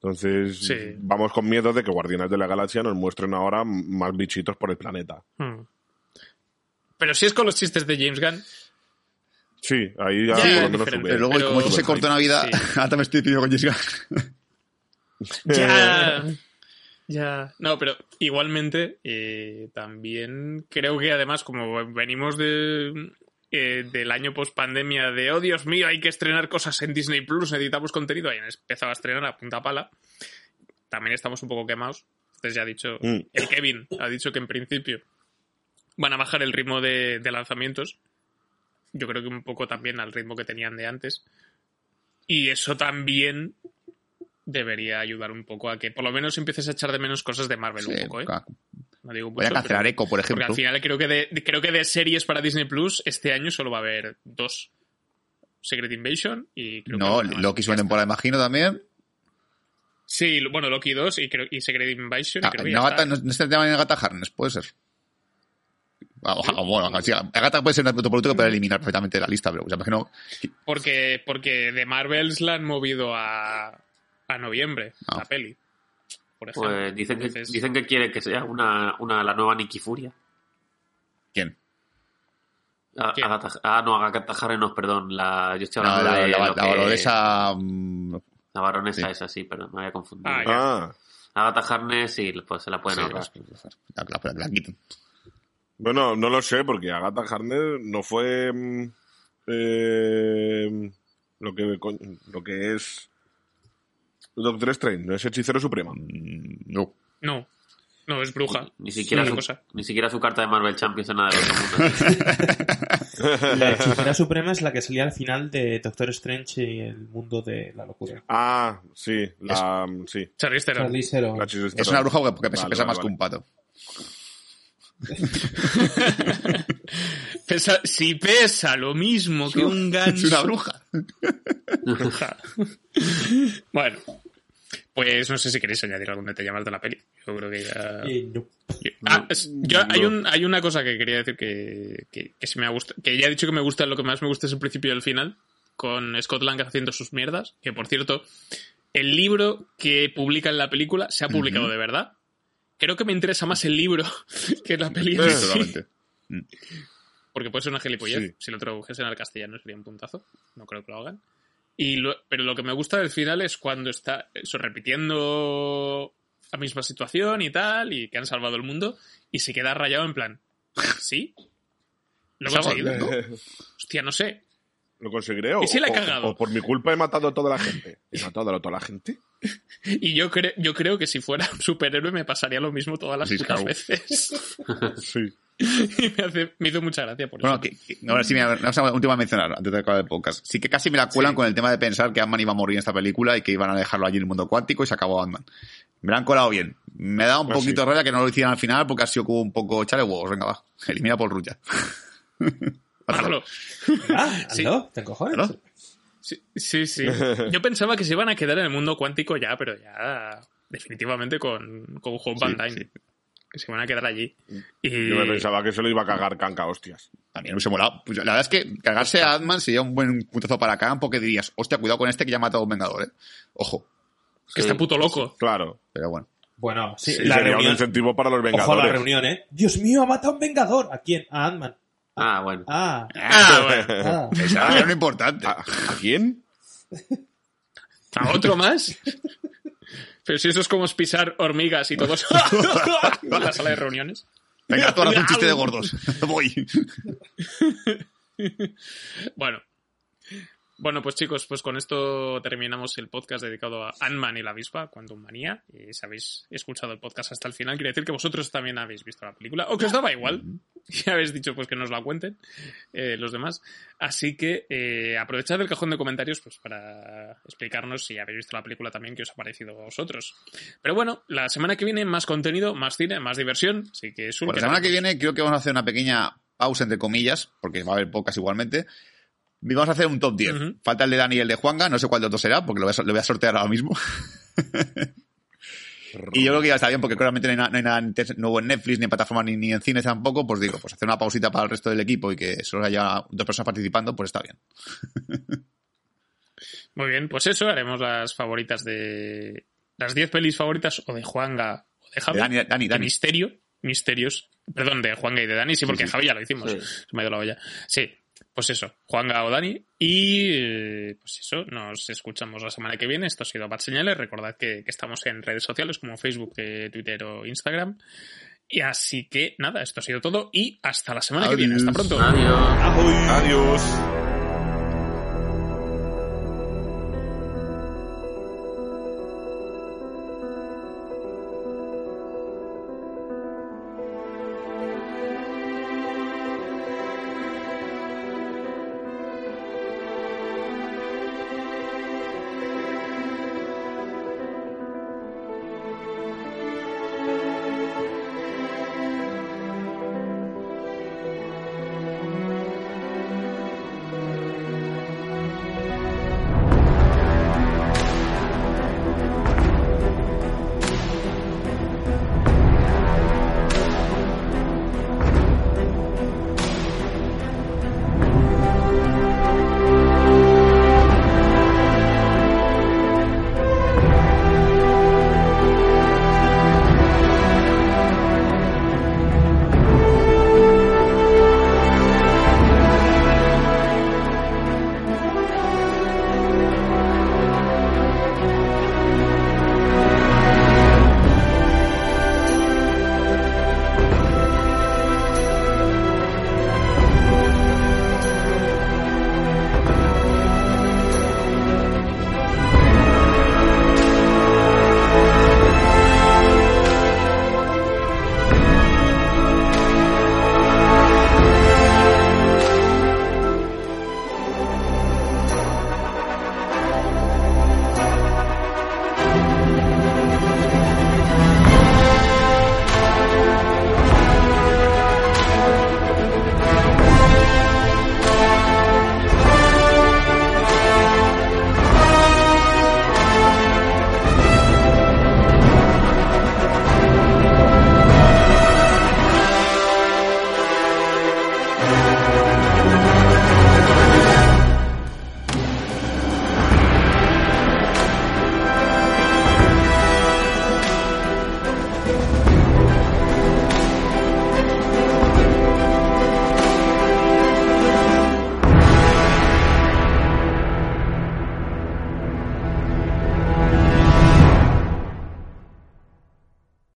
Entonces, Sí. vamos con miedo de que Guardianes de la Galaxia nos muestren ahora más bichitos por el planeta. Hmm. Pero si es con los chistes de James Gunn, Sí, ahí ya por lo menos sube. Pero luego, pero- como esto se cortó Navidad, Sí. [LAUGHS] ahora me estoy pidiendo con Jessica. [LAUGHS] Ya. [LAUGHS] Ya. No, pero igualmente eh, también creo que además, como venimos de eh, del año post pandemia de oh Dios mío, hay que estrenar cosas en Disney Plus, necesitamos contenido, y han empezado a estrenar a punta pala. También estamos un poco quemados. Entonces ya ha dicho, Mm. el Kevin ha dicho que en principio van a bajar el ritmo de, de lanzamientos. Yo creo que un poco también al ritmo que tenían de antes. Y eso también debería ayudar un poco a que por lo menos empieces a echar de menos cosas de Marvel Sí, un poco, ¿eh? Ca- No digo Voy a cancelar pero- Echo, por Porque ejemplo. al final creo que de, creo que de series para Disney Plus este año solo va a haber dos. Secret Invasion y creo No, que una. Loki es una temporada, imagino, también. Sí, bueno, Loki 2 y, creo, y Secret Invasion. Ah, creo que no, Agatha- está. no, no se llama Agatha Harness, puede ser. Ojalá, bueno, sí, Agatha puede ser un producto que puede eliminar perfectamente de la lista, pero pues, imagino. Porque, porque de Marvels la han movido a, a noviembre, Ah. la peli. Por ejemplo. Pues dicen que, Entonces- dicen que quiere que sea una, una la nueva Nikki Furia. ¿Quién? Ah, ¿Quién? Agatha- ah, no, Agatha Harkness no, perdón. La, yo estoy No, hablando la, de la, la que- valoresa. mm, La baronesa Sí. esa, sí, pero me había confundido. Ah, ya. Ah, Agatha Harness, sí, pues se la pueden sí, ahorrar. la, la- la- la quiten. bueno, no lo sé, porque Agatha Harkness no fue mm, eh, lo que lo que es Doctor Strange, no es hechicero supremo. Mm, No. No, no, es bruja. Ni siquiera, su, cosa. ni siquiera su carta de Marvel Champions en nada mundo. [LAUGHS] La hechicera suprema es la que salía al final de Doctor Strange y el mundo de la locura. Ah, sí, la sí, Charlize Theron. Charlize Theron. la Es una bruja porque pesa, Vale, pesa vale, más vale. que un pato. [LAUGHS] Pesa- si pesa lo mismo que un [LAUGHS] ganso. Es una bruja. bruja. [LAUGHS] bueno, pues no sé si queréis añadir algún detalle más de la peli. Yo creo que ya. Eh, no. Yo- ah, es- yo- hay, no. un, hay una cosa que quería decir que, que, me ha gustado. Que ya he dicho que me gusta, lo que más me gusta es el principio y el final. Con Scott Lang haciendo sus mierdas. Que por cierto, el libro que publica en la película se ha publicado de verdad. Creo que me interesa más el libro [LAUGHS] que la peli. Sí. Totalmente. Porque puede ser una gilipollez. Sí. Si lo tradujesen al castellano sería un puntazo. No creo que lo hagan. Y lo- pero lo que me gusta del final es cuando está eso, repitiendo la misma situación y tal, y que han salvado el mundo, y se queda rayado en plan, ¿sí? ¿Lo he ¿Es algo conseguido? lindo? [LAUGHS] Hostia, no sé. ¿Lo conseguiré o, ¿Y si la he cagado? o por mi culpa he matado a toda la gente? ¿He matado a toda la gente? [LAUGHS] Y yo, cre- yo creo que si fuera un superhéroe me pasaría lo mismo todas las putas veces. [LAUGHS] Sí. [LAUGHS] y me, hace- me hizo mucha gracia por Bueno, eso. que, que- ahora sí, me, una última a mencionar antes de acabar el podcast. Sí que casi me la cuelan Sí. con el tema de pensar que Ant-Man iba a morir en esta película y que iban a dejarlo allí en el mundo cuántico y se acabó Ant-Man. Me la han colado bien. Me da un Pues poquito sí. de rabia que no lo hicieran al final porque ha sido como un poco chale huevos. Venga, va. Elimina por Rulla. Hazlo. Ah. [LAUGHS] ¿Te encojones? Claro. Sí, sí, sí. [LAUGHS] Yo pensaba que se iban a quedar en el mundo cuántico ya, pero ya definitivamente con, con Van Sí, Dyne. Que se van a quedar allí. Y... Yo me pensaba que se lo iba a cagar canca, hostias. A mí me hubiese molado. Pues la verdad es que cagarse a Ant-Man sería un buen puntazo para Khan porque dirías, hostia, cuidado con este que ya ha matado a un vengador, eh. Ojo. que está puto loco. Claro. Pero bueno. Bueno, sí, Sí, la sería un reunión. incentivo para los Ojo a Vengadores. la reunión, ¿eh? Dios mío, ha matado a un vengador. ¿A quién? A Ant-Man. Ah, bueno. Ah, Ah, bueno. ah. Eso era lo importante. ¿A, a quién? ¿A otro más? Pero si eso es como pisar hormigas y todo eso. en la sala de reuniones. Venga, tú haz un chiste de gordos. [LAUGHS] Voy. Bueno. Bueno, pues chicos, pues con esto terminamos el podcast dedicado a Ant-Man y la avispa, Quantum Manía. Y si habéis escuchado el podcast hasta el final, quiere decir que vosotros también habéis visto la película, o que os daba igual. [LAUGHS] Y habéis dicho pues que nos la cuenten eh, los demás. Así que eh, aprovechad el cajón de comentarios pues para explicarnos si habéis visto la película también, que os ha parecido a vosotros. Pero bueno, la semana que viene más contenido, más cine, más diversión. Así que es un Pues la semana que viene creo que vamos a hacer una pequeña pausa, entre comillas, porque va a haber pocas igualmente. Vamos a hacer un top 10. Ujú. Falta el de Dani y el de Juanga, no sé cuál de los dos será, porque lo voy a, so- lo voy a sortear ahora mismo. [LAUGHS] y yo creo que ya está bien, porque claramente no hay, na- no hay nada nuevo en Netflix, ni en plataforma, ni, ni en cine tampoco. Pues digo, pues hacer una pausita para el resto del equipo y que solo haya dos personas participando, pues está bien. [LAUGHS] Muy bien, pues eso, haremos las favoritas de. Las 10 pelis favoritas o de Juanga o de Javi. De Dani, Dani, De Dani. Misterio. Misterios. Perdón, de Juanga y de Dani, sí, porque sí. Javi ya lo hicimos. Sí. Se me ha ido la olla. Sí, pues eso, Juanga o Dani. Y eh, pues eso, nos escuchamos la semana que viene. Esto ha sido Bad Señales. Recordad que, que estamos en redes sociales como Facebook, eh, Twitter o Instagram. Y así que nada, esto ha sido todo y hasta la semana que viene. Hasta Adiós. pronto. Adiós. Adiós.